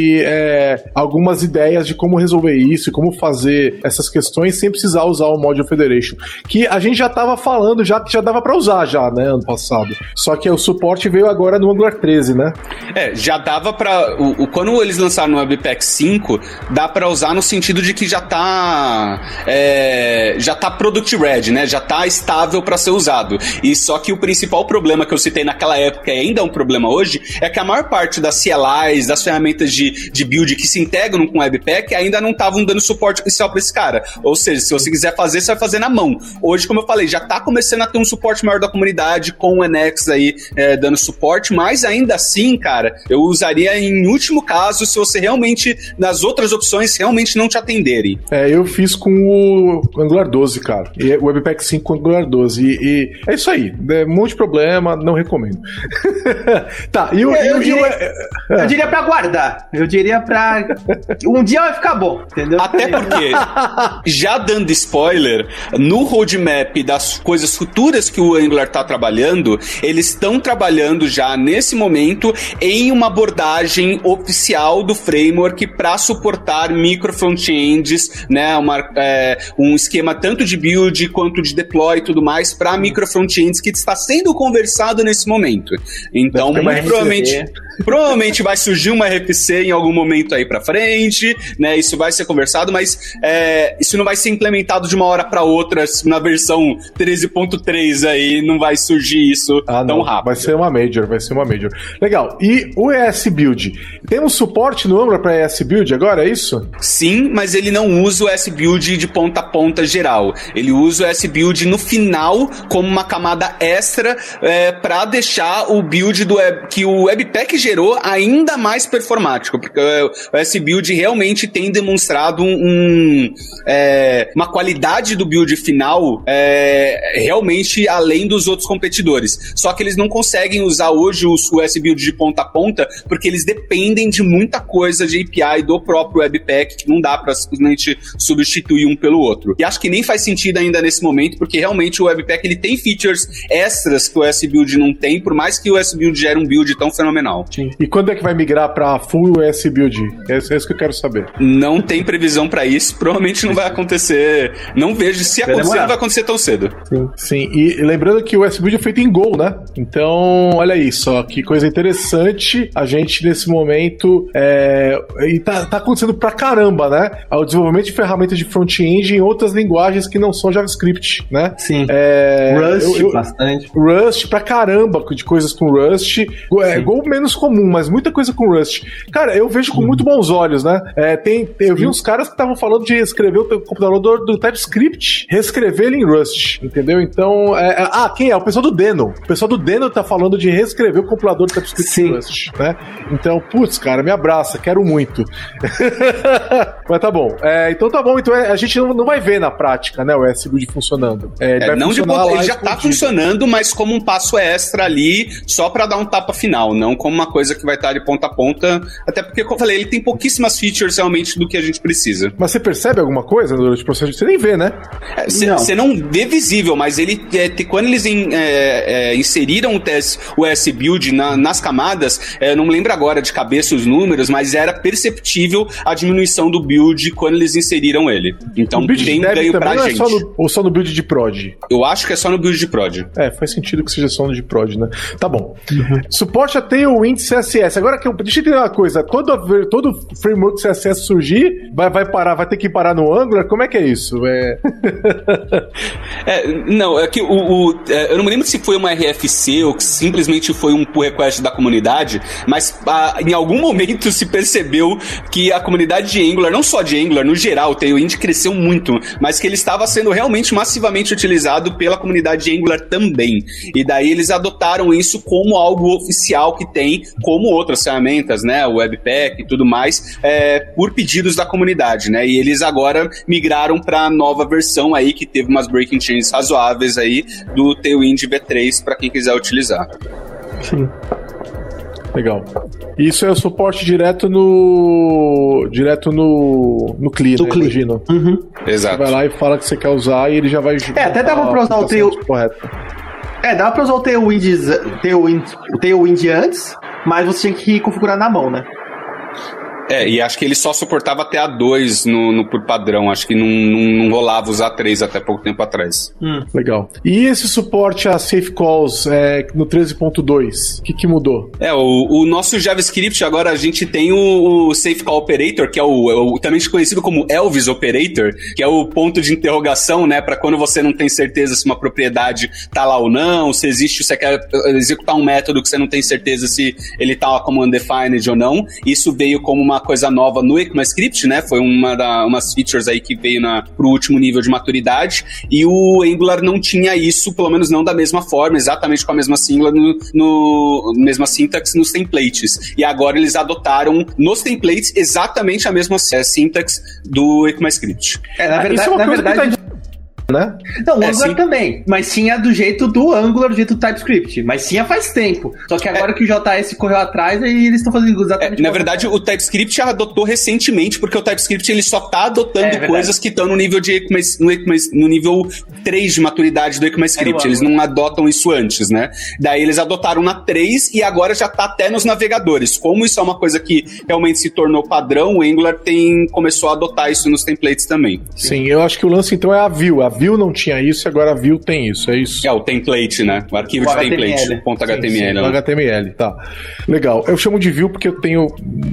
sobre é, algumas ideias de como resolver isso e como fazer essas questões sem precisar usar o Module Federation. Que a gente já estava falando, já que já dava para usar já, né, ano passado. Só que o suporte veio agora no Angular 13, né? É, já dava para o, o, quando eles lançaram o Webpack 5, dá para usar no sentido de que já tá é, já tá product ready, né? Já tá estável para ser usado. E só que o principal problema que eu citei naquela época e ainda é um problema hoje é que a maior parte das CLIs, das ferramentas de, de build que se integram com o Webpack ainda não estavam dando suporte oficial para esse cara. Ou seja, se você quiser fazer, você vai fazer na mão. Hoje, como eu falei, já está começando a ter um suporte maior da comunidade com o Enex aí é, dando suporte, mas ainda assim, cara, eu usaria em último caso se você realmente, nas outras opções, realmente não te atenderem. É, eu fiz com o Angular 12, cara. E o Webpack 5 com o Angular 12. E, e é isso aí. É, um monte de problema, não recomendo. tá, e o. Eu, eu, diria, eu, eu diria pra guardar. Eu diria pra. Um dia vai ficar bom, entendeu? Até porque, já dando spoiler, no roadmap das coisas futuras que o Angular tá trabalhando, eles estão trabalhando já nesse momento em uma abordagem oficial do framework para suportar micro frontends, né? Uma, é, um esquema tanto de build quanto de deploy e tudo mais para micro frontends que está sendo conversado nesse momento. Então, muito provavelmente. Provavelmente vai surgir uma RFC em algum momento aí para frente, né? Isso vai ser conversado, mas é, isso não vai ser implementado de uma hora para outra na versão 13.3 aí, não vai surgir isso ah, tão não. rápido. Vai ser uma major, vai ser uma major. Legal. E o ES Build, temos suporte no Angular para ES Build agora, é isso? Sim, mas ele não usa o ES Build de ponta a ponta geral. Ele usa o ES Build no final como uma camada extra é, para deixar o build do web, que o Webpack gerou ainda mais performático, porque o S-Build realmente tem demonstrado um, um é, uma qualidade do build final é, realmente além dos outros competidores. Só que eles não conseguem usar hoje o, o S-Build de ponta a ponta porque eles dependem de muita coisa de API do próprio Webpack que não dá para simplesmente substituir um pelo outro. E acho que nem faz sentido ainda nesse momento, porque realmente o Webpack ele tem features extras que o S-Build não tem, por mais que o S-Build gere um build tão fenomenal. Sim. E quando é que vai migrar para full S-Build? É, é isso que eu quero saber. Não tem previsão para isso, provavelmente não vai acontecer. Não vejo se vai acontecer, não vai acontecer tão cedo. Sim. Sim. E lembrando que o S-Build é feito em Go, né? Então, olha aí só, que coisa interessante. A gente, nesse momento, é... e tá, tá acontecendo pra caramba, né? O desenvolvimento de ferramentas de front-end em outras linguagens que não são JavaScript, né? Sim. É... Rust, eu, eu... bastante. Rust pra caramba de coisas com Rust. É, Go menos comum, mas muita coisa com Rust. Cara, eu vejo com muito bons olhos, né? É, tem, eu vi uns caras que estavam falando de escrever o computador do, do TypeScript, reescrever ele em Rust, entendeu? Então, é, é, ah, quem é? O pessoal do Deno. O pessoal do Deno tá falando de reescrever o compilador do TypeScript Sim. em Rust, né? Então, putz, cara, me abraça, quero muito. mas tá bom. É, então tá bom, então é, a gente não, não vai ver na prática, né, o S-Build funcionando. É, ele, não de ponto, ele já tá funcionando, mas como um passo extra ali, só para dar um tapa final, não como uma coisa que vai estar de ponta a ponta. Até porque, como eu falei, ele tem pouquíssimas features realmente do que a gente precisa. Mas você percebe alguma coisa durante o processo? Você nem vê, né? Você é, não. não vê visível, mas ele é, quando eles in, é, é, inseriram o, test, o S-Build na, nas camadas, é, não me lembro agora de cabeça os números, mas era perceptível a diminuição do build quando eles inseriram ele. Então tem um ganho pra é gente. Só no, ou só no build de prod? Eu acho que é só no build de prod. É, faz sentido que seja só no de prod, né? Tá bom. Uhum. Suporte a Tailwind CSS. Agora, que eu, deixa eu entender uma coisa. Todo, todo framework CSS surgir, vai, vai parar, vai ter que parar no Angular? Como é que é isso? É... é não, é que o, o é, eu não me lembro se foi uma RFC ou que simplesmente foi um pull request da comunidade, mas a, em algum momento se percebeu que a comunidade de Angular, não só de Angular, no geral, o Tailwind cresceu muito, mas que ele estava sendo realmente massivamente utilizado pela comunidade de Angular também. E daí eles adotaram isso como algo oficial que tem, como outras ferramentas, né, o Webpack e tudo mais, é, por pedidos da comunidade, né? E eles agora migraram para a nova versão aí que teve umas breaking chains razoáveis aí do Tailwind V3 para quem quiser utilizar. Sim. Legal. Isso é o suporte direto no. direto no. no CLI, no né? CLI. Imagino. Uhum. Exato. Você vai lá e fala que você quer usar e ele já vai. É, até dava pra usar o Tailwind. É, dá pra usar o Tailwind, Tailwind, o Tailwind antes, mas você tinha que configurar na mão, né? É, e acho que ele só suportava até a 2 no, no, por padrão. Acho que não, não, não rolava usar 3 até pouco tempo atrás. Hum. Legal. E esse suporte a safe calls é, no 13.2? O que, que mudou? É, o, o, nosso JavaScript agora a gente tem o, o Safe Call Operator, que é o, é o, também conhecido como Elvis Operator, que é o ponto de interrogação, né, para quando você não tem certeza se uma propriedade tá lá ou não, se existe, você quer executar um método que você não tem certeza se ele tá como undefined ou não. Isso veio como uma coisa nova no ECMAScript, né? Foi uma das umas features aí que veio na, pro último nível de maturidade. E o Angular não tinha isso, pelo menos não da mesma forma, exatamente com a mesma sigla, no, no mesma sintaxe nos templates. E agora eles adotaram nos templates exatamente a mesma sintaxe do ECMAScript. É, na verdade, é na verdade né? Não, o é, Angular sim. também, mas tinha do jeito do Angular, do jeito do TypeScript. Mas tinha faz tempo. Só que agora é. que o JS correu atrás, aí eles estão fazendo exatamente. É, na verdade, o TypeScript adotou recentemente, porque o TypeScript ele só tá adotando é, coisas que estão no nível de no, no nível 3 de maturidade do ECMAScript. Eles não adotam isso antes, né? Daí eles adotaram na 3 e agora já tá até nos navegadores. Como isso é uma coisa que realmente se tornou padrão, o Angular tem começou a adotar isso nos templates também. Sim, eu acho que o lance então é a view. A Vue não tinha isso e agora a Vue tem isso, é isso? É o template, né? O arquivo o de HTML. template, ponto sim, HTML. Sim, né? HTML, tá. Legal. Eu chamo de Vue porque eu tenho.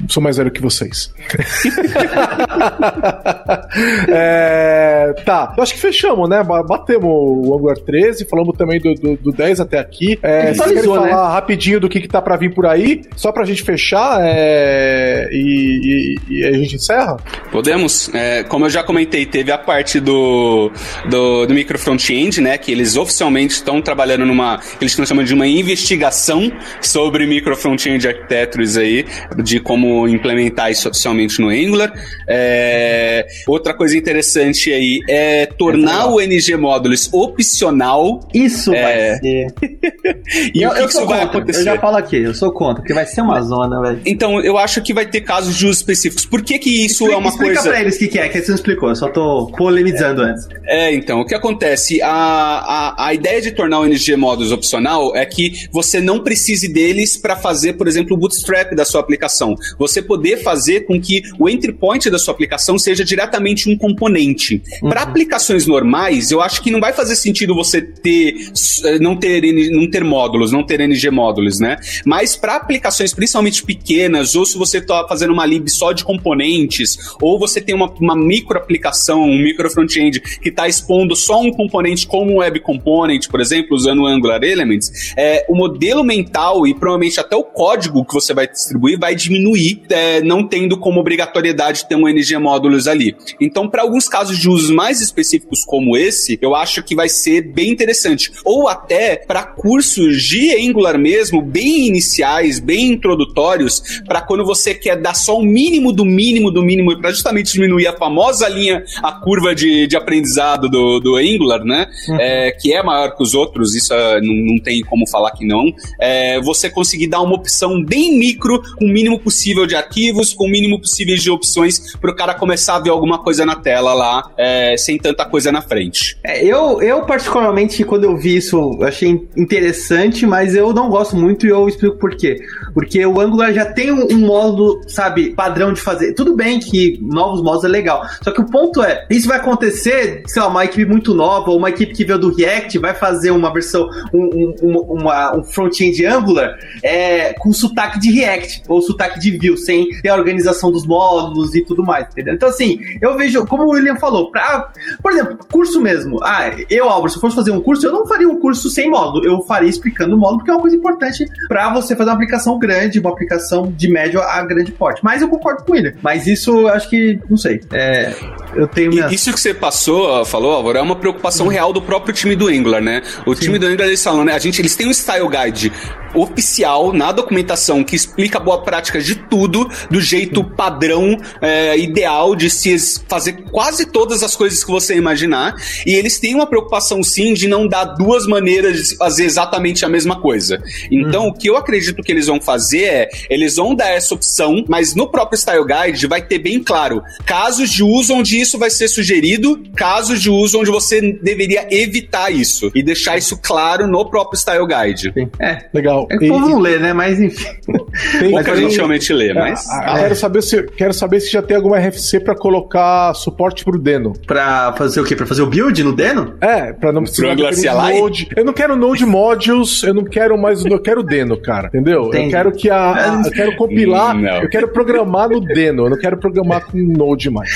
sou mais velho que vocês. é, tá, eu acho que fechamos, né? Batemos o Angular 13, falamos também do, do, do 10 até aqui. É, vocês querem falar né? rapidinho do que, que tá pra vir por aí? Só pra gente fechar é, e, e, e, a gente encerra? Podemos. É, como eu já comentei, teve a parte do, do, do micro front-end, né? Que eles oficialmente estão trabalhando numa. Eles estão chamando de uma investigação sobre micro front-end architectures aí, de como implementar isso oficialmente no Angular. É, outra coisa interessante aí é tornar o NG Modules opcional. Isso é... vai ser. e eu, o que, eu que isso vai acontecer? Eu já falo aqui, eu sou contra, porque vai ser uma zona, velho. Então, eu acho que vai ter casos de uso específicos. Por que que isso explica, é uma explica coisa... Explica pra eles o que, que é, que você não explicou, eu só tô polemizando é, antes. É, então, o que acontece? A, a, a ideia de tornar o NG Modules opcional é que você não precise deles para fazer, por exemplo, o bootstrap da sua aplicação. Você poder fazer com que o entry point da sua aplicação seja diretamente um componente. Uhum. Para aplicações normais, eu acho que não vai fazer sentido você ter eh, não ter não ter módulos, não ter NG módulos, né? Mas para aplicações principalmente pequenas, ou se você está fazendo uma lib só de componentes, ou você tem uma, uma micro aplicação, um micro front-end que está expondo só um componente como um web component, por exemplo, usando o Angular Elements, é, o modelo mental e provavelmente até o código que você vai distribuir vai diminuir, é, não tendo como obrigatoriedade ter um NG módulos ali. Então, para alguns casos de usos mais específicos como esse, eu acho que vai ser bem interessante. Ou até para cursos de Angular mesmo, bem iniciais, bem introdutórios, para quando você quer dar só o mínimo do mínimo do mínimo, para justamente diminuir a famosa linha, a curva de, de aprendizado do, do Angular, né? Uhum. É, que é maior que os outros, isso uh, não, não tem como falar que não. É, você conseguir dar uma opção bem micro, com o mínimo possível de arquivos, com o mínimo possível de opções, para o cara começar a ver alguma coisa na tela lá, é, sem tanta coisa na frente. É, eu, eu, particularmente, quando eu vi isso, achei interessante, mas eu não gosto muito e eu explico por quê. Porque o Angular já tem um, um modo, sabe, padrão de fazer. Tudo bem que novos modos é legal. Só que o ponto é, isso vai acontecer, sei lá, uma equipe muito nova, uma equipe que veio do React vai fazer uma versão, um, um, uma, um front-end Angular é, com sotaque de React, ou sotaque de Vue, sem ter a organização dos módulos e tudo mais, entendeu? Então, assim, eu vejo, como o William falou, pra, por exemplo, curso mesmo. Ah, eu, Álvaro, se eu fosse fazer um curso, eu não faria um curso sem módulo, eu faria explicando o módulo, porque é uma coisa importante para você fazer uma aplicação grande, uma aplicação de médio a grande porte. Mas eu concordo com ele. Mas isso, eu acho que, não sei. É, eu tenho minha... Isso que você passou, falou, Álvaro, é uma preocupação uhum. real do próprio time do Angular, né? O Sim. time do Angular, eles falam, né? A gente, eles têm um style guide oficial na documentação que explica a boa prática de tudo do jeito padrão é, ideal de se fazer quase todas as coisas que você imaginar e eles têm uma preocupação sim de não dar duas maneiras de fazer exatamente a mesma coisa então uhum. o que eu acredito que eles vão fazer é eles vão dar essa opção mas no próprio Style Guide vai ter bem claro casos de uso onde isso vai ser sugerido casos de uso onde você deveria evitar isso e deixar isso claro no próprio Style Guide sim. é legal. É que o povo não lê, né? Mas enfim. Tem, Pouca gente realmente lê, mas. Ah, quero, saber se, quero saber se já tem alguma RFC pra colocar suporte pro Deno. Pra fazer o quê? Pra fazer o build no Deno? É, pra não precisar de Node. Eu não quero Node Modules, eu não quero mais. Eu quero Deno, cara. Entendeu? Entendi. Eu quero que a. a eu quero compilar. Não. Eu quero programar no Deno. Eu não quero programar com Node mais.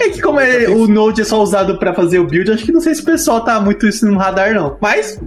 É que como é, o Node é só usado pra fazer o build, acho que não sei se o pessoal tá muito isso no radar, não. Mas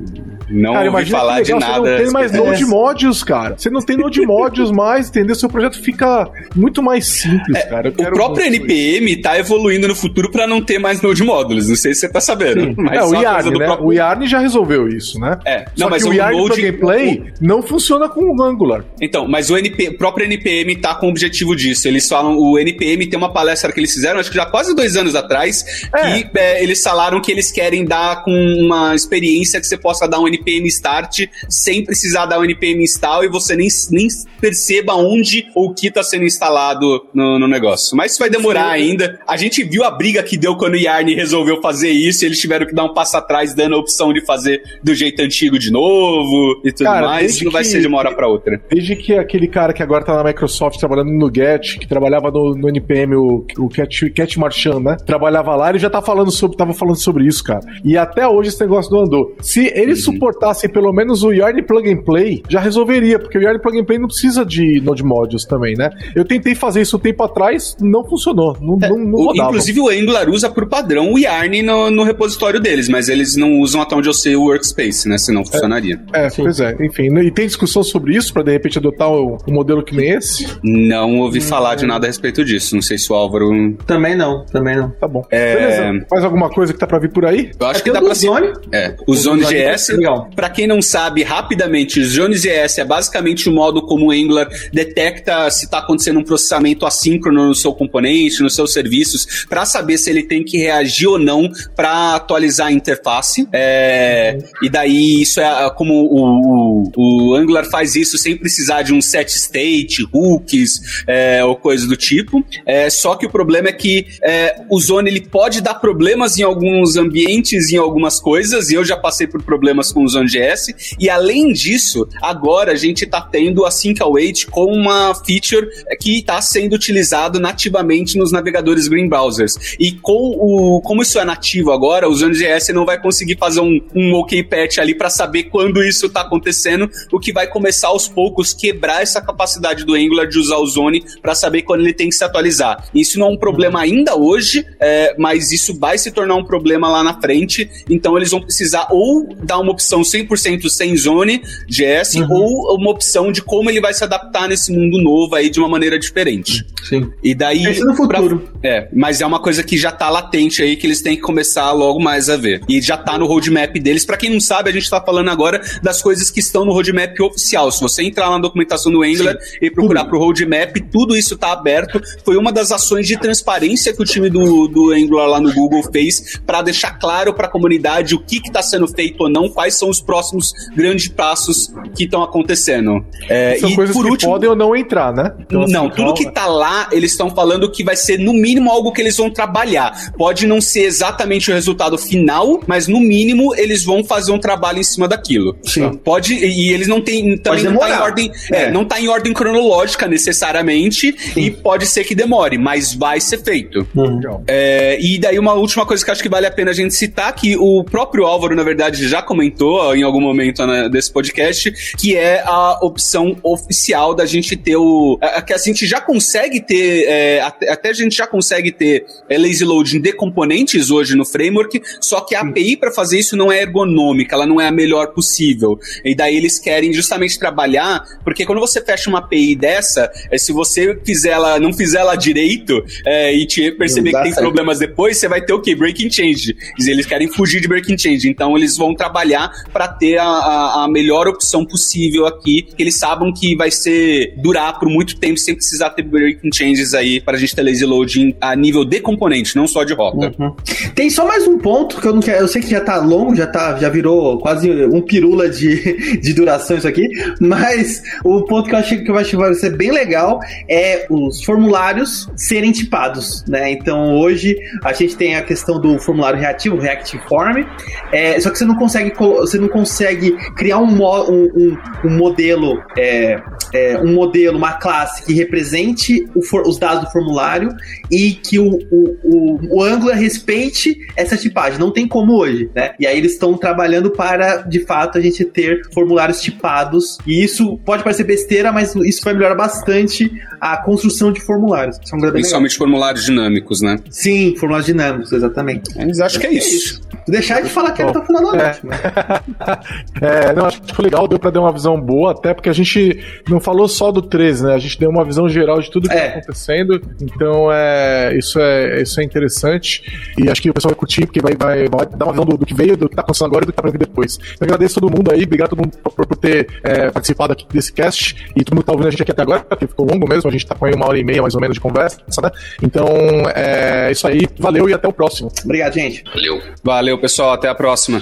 não cara, ouvi falar de nada. Você não tem mais Node Modules, cara. Você não tem Node Modules mais, entendeu? Seu projeto fica muito mais simples, é, cara. o próprio NPM isso. tá evoluindo no futuro para não ter mais Node Modules. Não sei se você tá sabendo. Mas é, o Yarn, né? Próprio... O Yarn já resolveu isso, né? É. Não, Só mas o Yarn Node... gameplay não funciona com o Angular. Então, mas o, NP... o próprio NPM tá com o objetivo disso. Eles falam, o NPM tem uma palestra que eles fizeram, acho que já quase dois anos atrás, é. que é, eles falaram que eles querem dar com uma experiência que você possa dar um NPM npm start sem precisar dar o npm install e você nem, nem perceba onde ou o que está sendo instalado no, no, negócio. Mas isso vai demorar Sim. ainda. A gente viu a briga que deu quando o Yarn resolveu fazer isso e eles tiveram que dar um passo atrás, dando a opção de fazer do jeito antigo de novo e tudo cara, mais. Isso não vai ser de uma hora para outra. Desde que aquele cara que agora tá na Microsoft trabalhando no Get, que trabalhava no, no NPM, o, o Cat, Cat Marchand, né? Trabalhava lá, ele já tá falando sobre, tava falando sobre isso, cara. E até hoje esse negócio não andou. Se eles uhum. Suportassem pelo menos o Yarn Plug and Play, já resolveria, porque o Yarn Plug and Play não precisa de Node Modules também, né? Eu tentei fazer isso um tempo atrás, não funcionou. Não, é, não, não o, inclusive o Angular usa por padrão o Yarn no, no, repositório deles, mas eles não usam até onde eu sei o Workspace, né? Senão funcionaria. É, é pois é. Enfim, e tem discussão sobre isso para de repente adotar um, um, modelo que nem esse? Não ouvi hum, falar de nada a respeito disso. Não sei se o Álvaro. Também não, também não. Tá bom. É... Beleza. Mais alguma coisa que tá para vir por aí? Eu acho é que dá pra Zone. É. O, o Zone GS. Para quem não sabe, rapidamente, o Zone GS é basicamente o modo como o Angular detecta se está acontecendo um processamento assíncrono no seu componente, nos seus serviços, para saber se ele tem que reagir ou não para atualizar a interface. É, e daí isso é como o, o, o, Angular faz isso sem precisar de um set state, hooks é, ou coisa do tipo. É, só que o problema é que é, o Zone ele pode dar problemas em alguns ambientes, em algumas coisas, e eu já passei por problemas com o Zone.js. E além disso, agora a gente está tendo a Sync Await com uma feature que está sendo utilizado nativamente nos navegadores Green Browsers. E com o, como isso é nativo agora, o Zone.js não vai conseguir fazer um, um OK patch ali para saber quando isso está acontecendo, o que vai começar aos poucos quebrar essa capacidade do Angular de usar o Zone para saber quando ele tem que se atualizar. Isso não é um problema ainda hoje, é, mas isso vai se tornar um problema lá na frente. Então eles vão precisar ou dar uma opção 100% sem Zone JS uhum. ou uma opção de como ele vai se adaptar nesse mundo novo aí de uma maneira diferente. Sim. E daí. Isso no futuro. Pra, é, mas é uma coisa que já tá latente aí que eles têm que começar logo mais a ver. E já tá no roadmap deles. Para quem não sabe, a gente tá falando agora das coisas que estão no roadmap oficial. Se você entrar na documentação do Angular Sim. e procurar tudo. pro roadmap, tudo isso tá aberto. Foi uma das ações de transparência que o time do, do Angular lá no Google fez para deixar claro para a comunidade o que está sendo feito ou não, quais são os próximos grandes passos que estão acontecendo. É, são e coisas por que último, podem ou não entrar, né? Então, assim, não, tudo que está lá, eles estão falando que vai ser no mínimo algo que eles vão trabalhar. Pode não ser exatamente o resultado final, mas no mínimo eles vão fazer um trabalho em cima daquilo. Sim. Pode e eles não têm também não tá em ordem, é. É, não tá em ordem cronológica necessariamente Sim. e pode ser que demore, mas vai ser feito. Uhum. É, e daí uma última coisa que acho que vale a pena a gente citar que o próprio Álvaro na verdade já comentou em algum momento né, desse podcast, que é a opção oficial da gente ter o que a gente já consegue ter é, até, até, a gente já consegue ter é, lazy loading de componentes hoje no framework, só que a API para fazer isso não é ergonômica, ela não é a melhor possível. E daí eles querem justamente trabalhar, porque quando você fecha uma API dessa, é, se você fizer ela, não fizer ela direito é, e te perceber que tem problemas depois, você vai ter o quê? Breaking change. Eles querem fugir de breaking change. Então eles vão trabalhar para ter a, a, a, melhor opção possível aqui, que eles sabem que vai ser durar por muito tempo sem precisar ter breaking changes aí para a gente ter lazy loading a nível de componente, não só de rota. Uhum. Tem só mais um ponto que eu não quero, eu sei que já tá longo, já tá, já virou quase um pirula de, de duração isso aqui, mas o ponto que eu achei que vai ser bem legal é os formulários serem tipados, né? Então hoje a gente tem a questão do formulário reativo, Reactive Form, é, só que você não consegue você não consegue criar um, um, um, um modelo é, é, um modelo, uma classe que represente for, os dados do formulário e que o, o, o, o Angular respeite essa tipagem. Não tem como hoje, né? E aí eles estão trabalhando para, de fato, a gente ter formulários tipados. E isso pode parecer besteira, mas isso vai melhorar bastante a construção de formulários. São Principalmente formulários dinâmicos, né? Sim, formulários dinâmicos, exatamente. Mas acho que é, é isso. Deixar de falar que ele tá falando é. Né? é, não, acho que foi legal, deu pra dar uma visão boa, até porque a gente não falou só do 13, né? A gente deu uma visão geral de tudo que é. tá acontecendo. Então, é, isso, é, isso é interessante. E acho que o pessoal vai curtir, porque vai, vai, vai dar uma visão do, do, que veio, do que tá acontecendo agora e do que tá pra vir depois. Então, agradeço todo mundo aí, obrigado a todo mundo por, por ter é, participado aqui desse cast. E todo mundo que tá ouvindo a gente aqui até agora, porque ficou longo mesmo, a gente tá com aí uma hora e meia mais ou menos de conversa, né? Então, é isso aí, valeu e até o próximo. Obrigado, gente. Valeu. Valeu, pessoal, até a próxima.